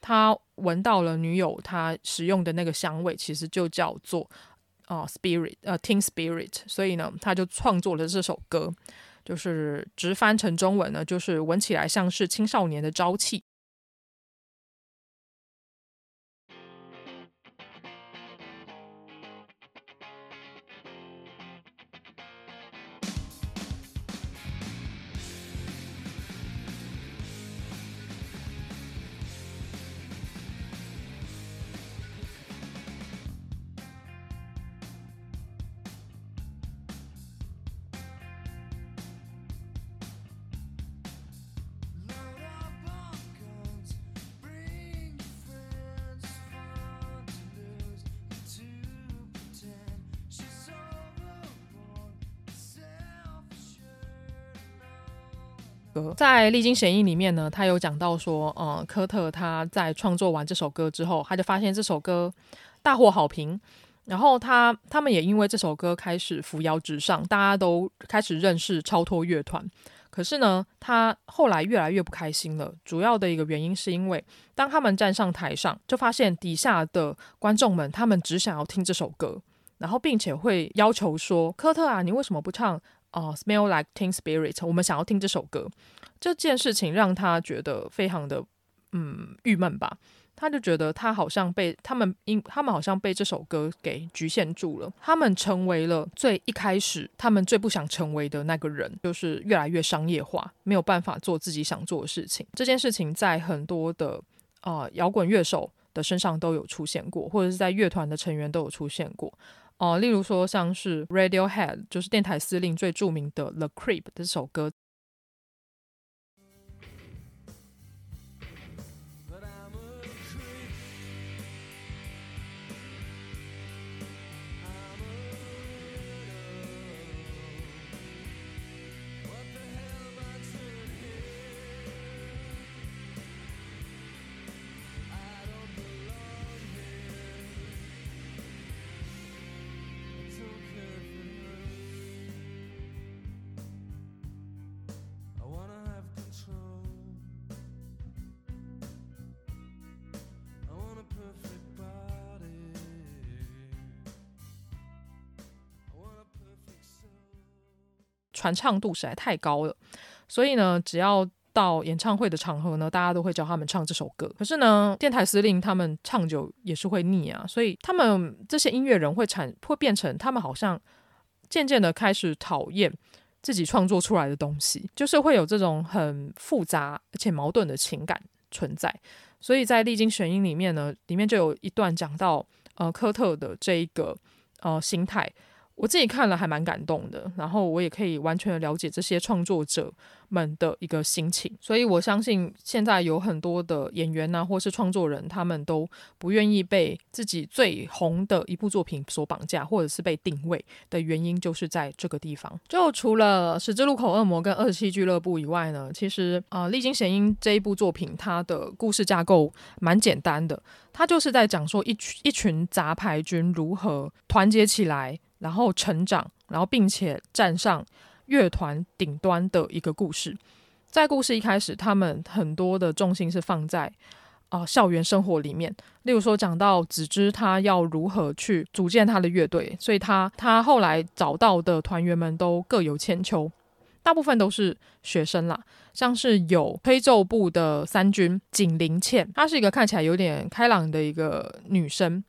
他闻到了女友他使用的那个香味，其实就叫做呃 Spirit 呃 Teen Spirit，所以呢他就创作了这首歌。就是直翻成中文呢，就是闻起来像是青少年的朝气。在《历经显影》里面呢，他有讲到说，呃，科特他在创作完这首歌之后，他就发现这首歌大获好评，然后他他们也因为这首歌开始扶摇直上，大家都开始认识超脱乐团。可是呢，他后来越来越不开心了。主要的一个原因是因为，当他们站上台上，就发现底下的观众们，他们只想要听这首歌，然后并且会要求说：“科特啊，你为什么不唱？哦、，Smell Like Teen Spirit，我们想要听这首歌。”这件事情让他觉得非常的嗯郁闷吧。他就觉得他好像被他们因他们好像被这首歌给局限住了，他们成为了最一开始他们最不想成为的那个人，就是越来越商业化，没有办法做自己想做的事情。这件事情在很多的呃摇滚乐手的身上都有出现过，或者是在乐团的成员都有出现过。哦、例如说像是 Radiohead，就是电台司令最著名的 The Creep 这首歌。传唱度实在太高了，所以呢，只要到演唱会的场合呢，大家都会叫他们唱这首歌。可是呢，电台司令他们唱久也是会腻啊，所以他们这些音乐人会产会变成他们好像渐渐的开始讨厌自己创作出来的东西，就是会有这种很复杂而且矛盾的情感存在。所以在历经选音里面呢，里面就有一段讲到呃科特的这一个呃心态。我自己看了还蛮感动的，然后我也可以完全的了解这些创作者们的一个心情，所以我相信现在有很多的演员呐、或是创作人，他们都不愿意被自己最红的一部作品所绑架，或者是被定位的原因，就是在这个地方。就除了《十字路口恶魔》跟《二十七俱乐部》以外呢，其实啊，呃《历经显音》这一部作品，它的故事架构蛮简单的，它就是在讲说一群一群杂牌军如何团结起来，然后成长，然后并且站上。乐团顶端的一个故事，在故事一开始，他们很多的重心是放在啊、校园生活里面。例如说，讲到子之他要如何去组建他的乐队，所以他他后来找到的团员们都各有千秋，大部分都是学生啦，像是有吹奏部的三军井林茜，她是一个看起来有点开朗的一个女生。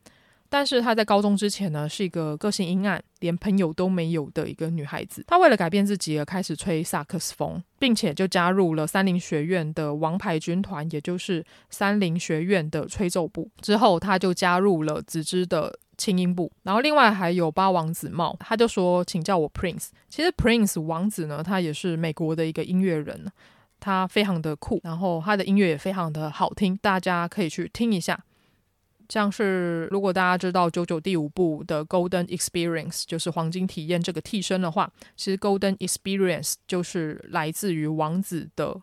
但是她在高中之前呢，是一个个性阴暗、连朋友都没有的一个女孩子。她为了改变自己而开始吹萨克斯风，并且就加入了三菱学院的王牌军团，也就是三菱学院的吹奏部。之后，她就加入了子之的轻音部。然后，另外还有八王子帽，他就说：“请叫我 Prince。”其实 Prince 王子呢，他也是美国的一个音乐人，他非常的酷，然后他的音乐也非常的好听，大家可以去听一下。像是如果大家知道九九第五部的 Golden Experience，就是黄金体验这个替身的话，其实 Golden Experience 就是来自于王子的。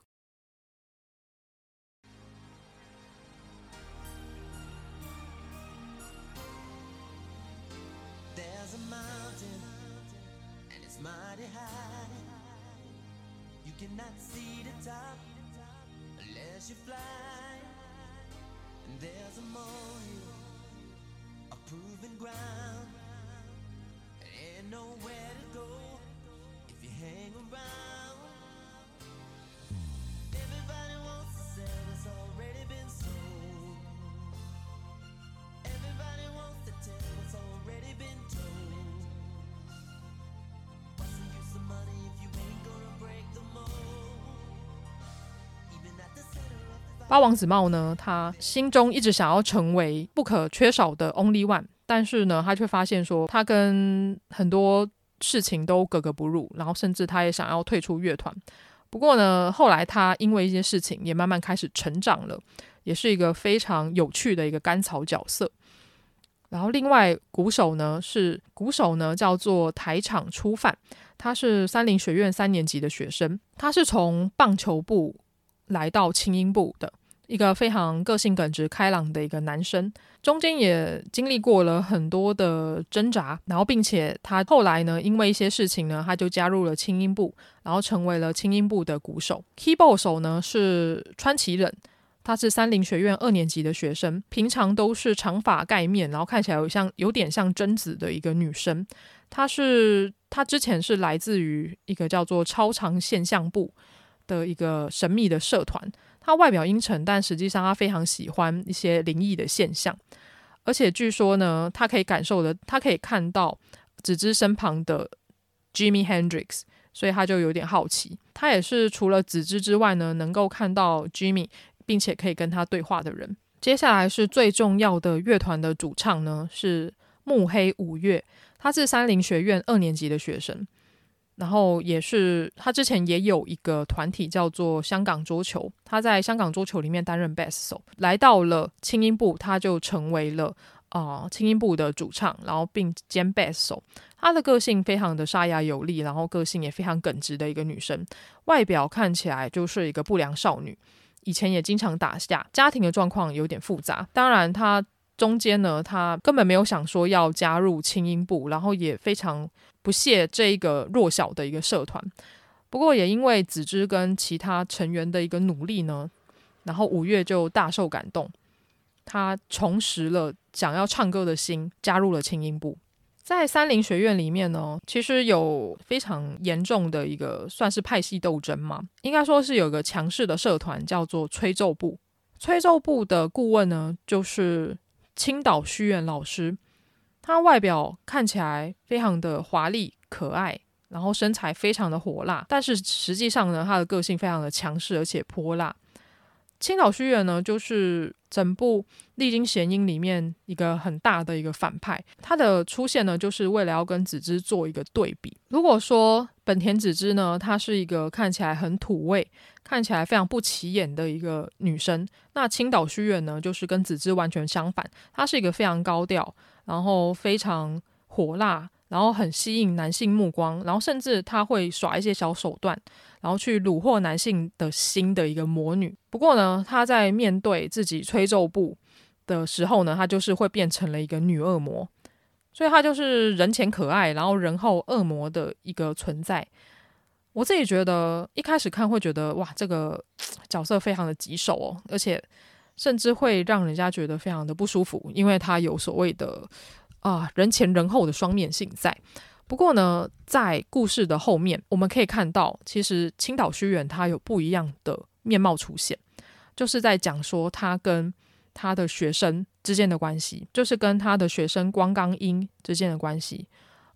八王子帽呢，他心中一直想要成为不可缺少的 Only One，但是呢，他却发现说他跟很多事情都格格不入，然后甚至他也想要退出乐团。不过呢，后来他因为一些事情也慢慢开始成长了，也是一个非常有趣的一个甘草角色。然后另外鼓手呢，是鼓手呢叫做台场初犯。他是三菱学院三年级的学生，他是从棒球部来到轻音部的。一个非常个性耿直、开朗的一个男生，中间也经历过了很多的挣扎，然后并且他后来呢，因为一些事情呢，他就加入了轻音部，然后成为了轻音部的鼓手。Keyboard 手呢是川崎忍，他是三菱学院二年级的学生，平常都是长发盖面，然后看起来有像有点像贞子的一个女生。她是她之前是来自于一个叫做超长现象部的一个神秘的社团。他外表阴沉，但实际上他非常喜欢一些灵异的现象，而且据说呢，他可以感受的，他可以看到子之身旁的 Jimi Hendrix，所以他就有点好奇。他也是除了子之之外呢，能够看到 Jimi，并且可以跟他对话的人。接下来是最重要的乐团的主唱呢，是目黑五月，他是三菱学院二年级的学生。然后也是他之前也有一个团体叫做香港桌球，他在香港桌球里面担任 bass 手，来到了轻音部，他就成为了啊、呃、轻音部的主唱，然后并兼 bass 手。她的个性非常的沙哑有力，然后个性也非常耿直的一个女生，外表看起来就是一个不良少女，以前也经常打架，家庭的状况有点复杂。当然，她中间呢，他根本没有想说要加入轻音部，然后也非常。不屑这一个弱小的一个社团，不过也因为子之跟其他成员的一个努力呢，然后五月就大受感动，他重拾了想要唱歌的心，加入了轻音部。在三菱学院里面呢，其实有非常严重的一个算是派系斗争嘛，应该说是有个强势的社团叫做吹奏部。吹奏部的顾问呢，就是青岛虚远老师。他外表看起来非常的华丽可爱，然后身材非常的火辣，但是实际上呢，他的个性非常的强势而且泼辣。青岛虚远呢，就是整部《历经弦音》里面一个很大的一个反派，他的出现呢，就是为了要跟子之做一个对比。如果说本田子之呢，她是一个看起来很土味、看起来非常不起眼的一个女生，那青岛虚远呢，就是跟子之完全相反，她是一个非常高调。然后非常火辣，然后很吸引男性目光，然后甚至她会耍一些小手段，然后去虏获男性的心的一个魔女。不过呢，她在面对自己吹奏部的时候呢，她就是会变成了一个女恶魔，所以她就是人前可爱，然后人后恶魔的一个存在。我自己觉得一开始看会觉得哇，这个角色非常的棘手哦，而且。甚至会让人家觉得非常的不舒服，因为他有所谓的啊、人前人后的双面性在。不过呢，在故事的后面，我们可以看到，其实青岛虚远他有不一样的面貌出现，就是在讲说他跟他的学生之间的关系，就是跟他的学生光刚英之间的关系。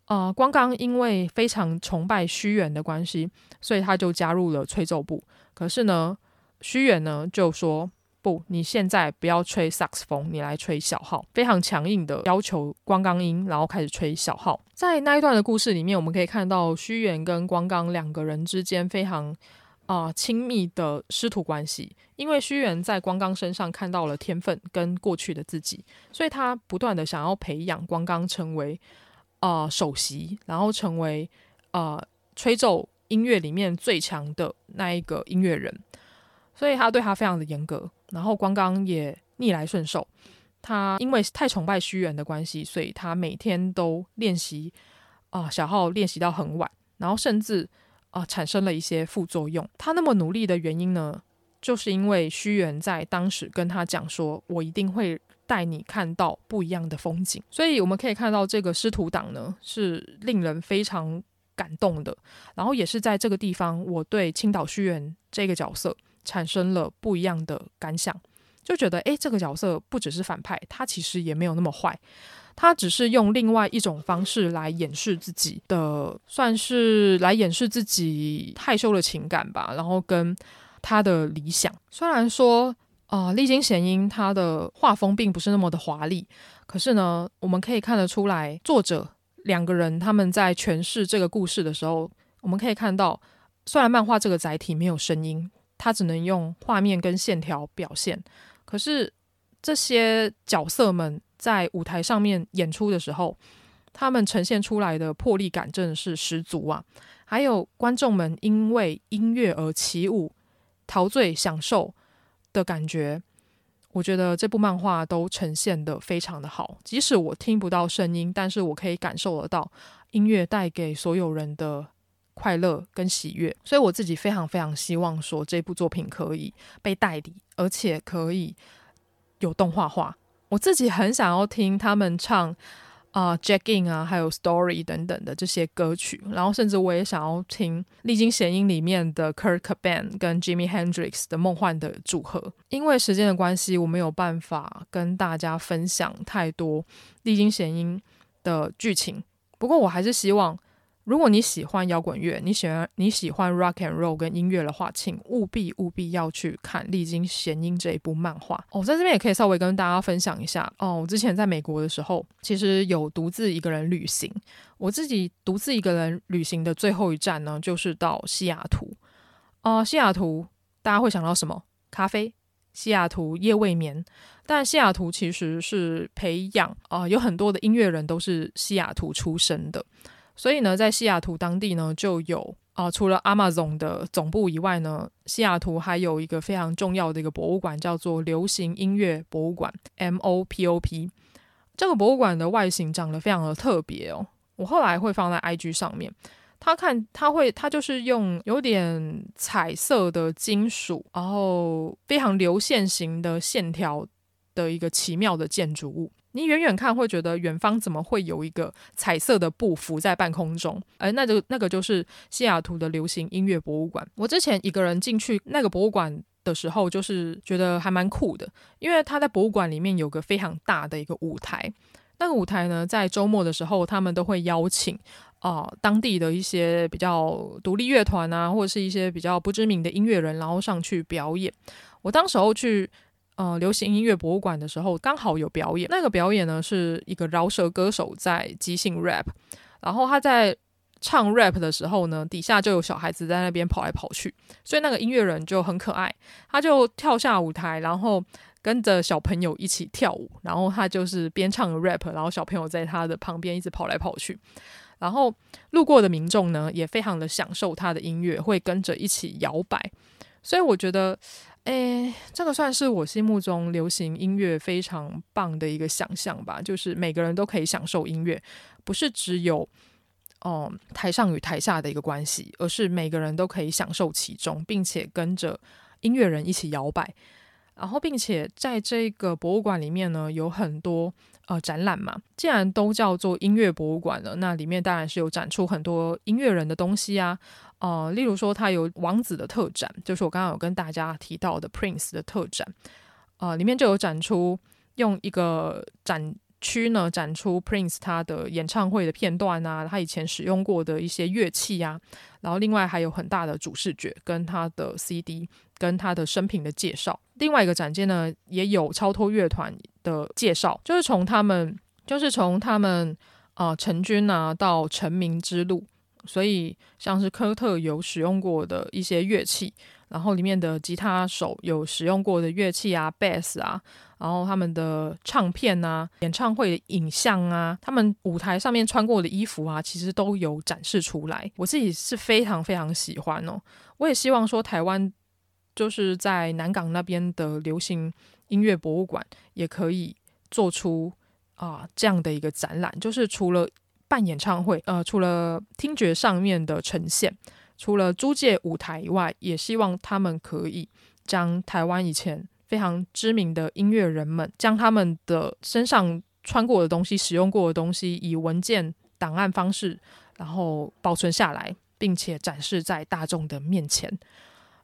呃，光刚因为非常崇拜虚远的关系，所以他就加入了吹奏部。可是呢，虚远呢就说。不，你现在不要吹萨克斯风，你来吹小号，非常强硬的要求光刚音，然后开始吹小号。在那一段的故事里面，我们可以看到虚远跟光刚两个人之间非常啊、亲密的师徒关系，因为虚远在光刚身上看到了天分跟过去的自己，所以他不断的想要培养光刚成为啊、首席，然后成为啊、吹奏音乐里面最强的那一个音乐人。所以他对他非常的严格，然后光刚也逆来顺受。他因为太崇拜虚元的关系，所以他每天都练习啊、小号练习到很晚，然后甚至啊、产生了一些副作用。他那么努力的原因呢，就是因为虚元在当时跟他讲说：“我一定会带你看到不一样的风景。”所以我们可以看到这个师徒档呢是令人非常感动的。然后也是在这个地方，我对青岛虚元这个角色。产生了不一样的感想，就觉得诶，这个角色不只是反派，他其实也没有那么坏，他只是用另外一种方式来掩饰自己的，算是来掩饰自己害羞的情感吧。然后跟他的理想，虽然说啊，呃，丽晶弦音他的画风并不是那么的华丽，可是呢，我们可以看得出来，作者两个人他们在诠释这个故事的时候，我们可以看到，虽然漫画这个载体没有声音。他只能用画面跟线条表现，可是这些角色们在舞台上面演出的时候，他们呈现出来的魄力感真的是十足啊！还有观众们因为音乐而起舞、陶醉、享受的感觉，我觉得这部漫画都呈现得非常的好。即使我听不到声音，但是我可以感受得到音乐带给所有人的快乐跟喜悦。所以我自己非常非常希望说，这部作品可以被代理，而且可以有动画化。我自己很想要听他们唱。啊、，Jackin 啊，还有 Story 等等的这些歌曲，然后甚至我也想要听《历经弦音》里面的 Kurt Cobain 跟 Jimi Hendrix 的梦幻的组合。因为时间的关系，我没有办法跟大家分享太多《历经弦音》的剧情，不过我还是希望。如果你喜欢摇滚乐，你喜欢你喜欢 rock and roll 跟音乐的话，请务必务必要去看《历经弦音》这一部漫画。哦，在这边也可以稍微跟大家分享一下哦。我之前在美国的时候，其实有独自一个人旅行。我自己独自一个人旅行的最后一站呢，就是到西雅图。啊、西雅图大家会想到什么？咖啡。西雅图夜未眠，但西雅图其实是培养啊、有很多的音乐人都是西雅图出生的。所以呢，在西雅图当地呢，就有啊、除了 Amazon 的总部以外呢，西雅图还有一个非常重要的一个博物馆，叫做流行音乐博物馆 （MOPOP）。这个博物馆的外形长得非常的特别哦，我后来会放在 IG 上面。它看，它会，它就是用有点彩色的金属，然后非常流线型的线条的一个奇妙的建筑物。你远远看会觉得远方怎么会有一个彩色的布浮在半空中？而那就那个就是西雅图的流行音乐博物馆。我之前一个人进去那个博物馆的时候，就是觉得还蛮酷的，因为他在博物馆里面有个非常大的一个舞台。那个舞台呢，在周末的时候，他们都会邀请啊、当地的一些比较独立乐团啊，或者是一些比较不知名的音乐人，然后上去表演。我当时候去。呃，流行音乐博物馆的时候刚好有表演。那个表演呢，是一个饶舌歌手在即兴 rap，然后他在唱 rap 的时候呢，底下就有小孩子在那边跑来跑去，所以那个音乐人就很可爱，他就跳下舞台，然后跟着小朋友一起跳舞，然后他就是边唱 rap，然后小朋友在他的旁边一直跑来跑去，然后路过的民众呢也非常的享受他的音乐，会跟着一起摇摆，所以我觉得。诶，这个算是我心目中流行音乐非常棒的一个想象吧，就是每个人都可以享受音乐，不是只有哦、台上与台下的一个关系，而是每个人都可以享受其中，并且跟着音乐人一起摇摆。然后，并且在这个博物馆里面呢，有很多呃展览嘛。既然都叫做音乐博物馆了，那里面当然是有展出很多音乐人的东西啊。呃，例如说，它有王子的特展，就是我刚刚有跟大家提到的 Prince 的特展。呃，里面就有展出用一个展区呢，展出 Prince 他的演唱会的片段啊，他以前使用过的一些乐器啊。然后另外还有很大的主视觉跟他的 CD。跟他的生平的介绍，另外一个展间呢，也有超脱乐团的介绍，就是从他们，就是从他们啊、呃、成军啊到成名之路，所以像是科特有使用过的一些乐器，然后里面的吉他手有使用过的乐器啊，贝斯啊，然后他们的唱片啊、演唱会的影像啊，他们舞台上面穿过的衣服啊，其实都有展示出来。我自己是非常非常喜欢哦，我也希望说台湾。就是在南港那边的流行音乐博物馆，也可以做出啊、这样的一个展览。就是除了办演唱会，呃，除了听觉上面的呈现，除了租借舞台以外，也希望他们可以将台湾以前非常知名的音乐人们，将他们的身上穿过的东西、使用过的东西，以文件档案方式，然后保存下来，并且展示在大众的面前。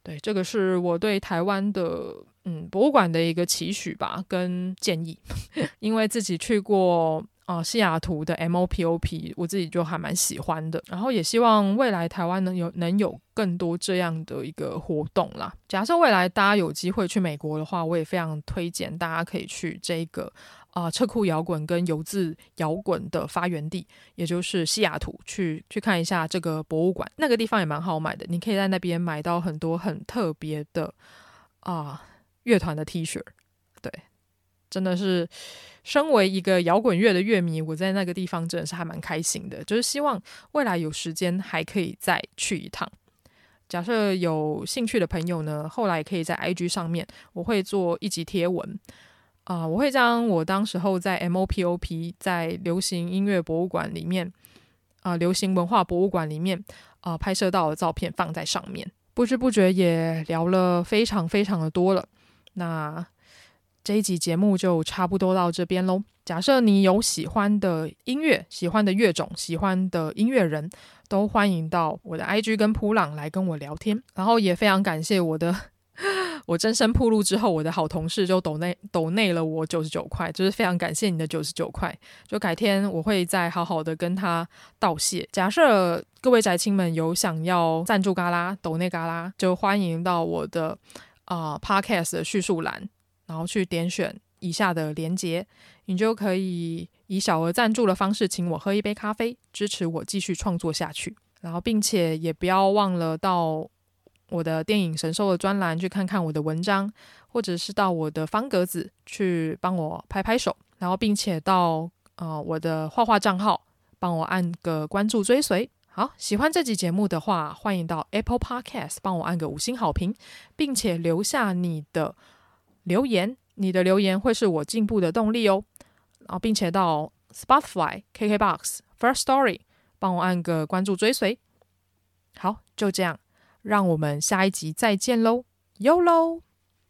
对，这个是我对台湾的嗯博物馆的一个期许吧，跟建议，因为自己去过、呃、西雅图的 MOPOP，我自己就还蛮喜欢的，然后也希望未来台湾能有能有更多这样的一个活动啦。假设未来大家有机会去美国的话，我也非常推荐大家可以去这个。啊、车库摇滚跟游资摇滚的发源地，也就是西雅图，去去看一下这个博物馆。那个地方也蛮好买的，你可以在那边买到很多很特别的啊乐团的 T 恤。对，真的是身为一个摇滚乐的乐迷，我在那个地方真的是还蛮开心的。就是希望未来有时间还可以再去一趟。假设有兴趣的朋友呢，后来可以在 IG 上面，我会做一集贴文啊、我会将我当时候在 MOPOP 在流行音乐博物馆里面啊、流行文化博物馆里面啊、拍摄到的照片放在上面。不知不觉也聊了非常非常的多了，那这一集节目就差不多到这边喽。假设你有喜欢的音乐、喜欢的乐种、喜欢的音乐人，都欢迎到我的 IG 跟普朗来跟我聊天。然后也非常感谢我的，我真身暴露之后，我的好同事就抖内抖内了我九十九块，就是非常感谢你的九十九块。就改天我会再好好的跟他道谢。假设各位宅青们有想要赞助嘎拉抖内嘎拉，就欢迎到我的啊、Podcast 的叙述栏，然后去点选以下的连结，你就可以以小额赞助的方式请我喝一杯咖啡，支持我继续创作下去。然后并且也不要忘了到。我的电影神兽的专栏去看看我的文章，或者是到我的方格子去帮我拍拍手，然后并且到呃我的画画账号帮我按个关注追随。好，喜欢这集节目的话，欢迎到 Apple Podcast 帮我按个五星好评，并且留下你的留言，你的留言会是我进步的动力哦。然后并且到 Spotify、KKBox、First Story 帮我按个关注追随。好，就这样。让我们下一集再见喽，！YOLO！。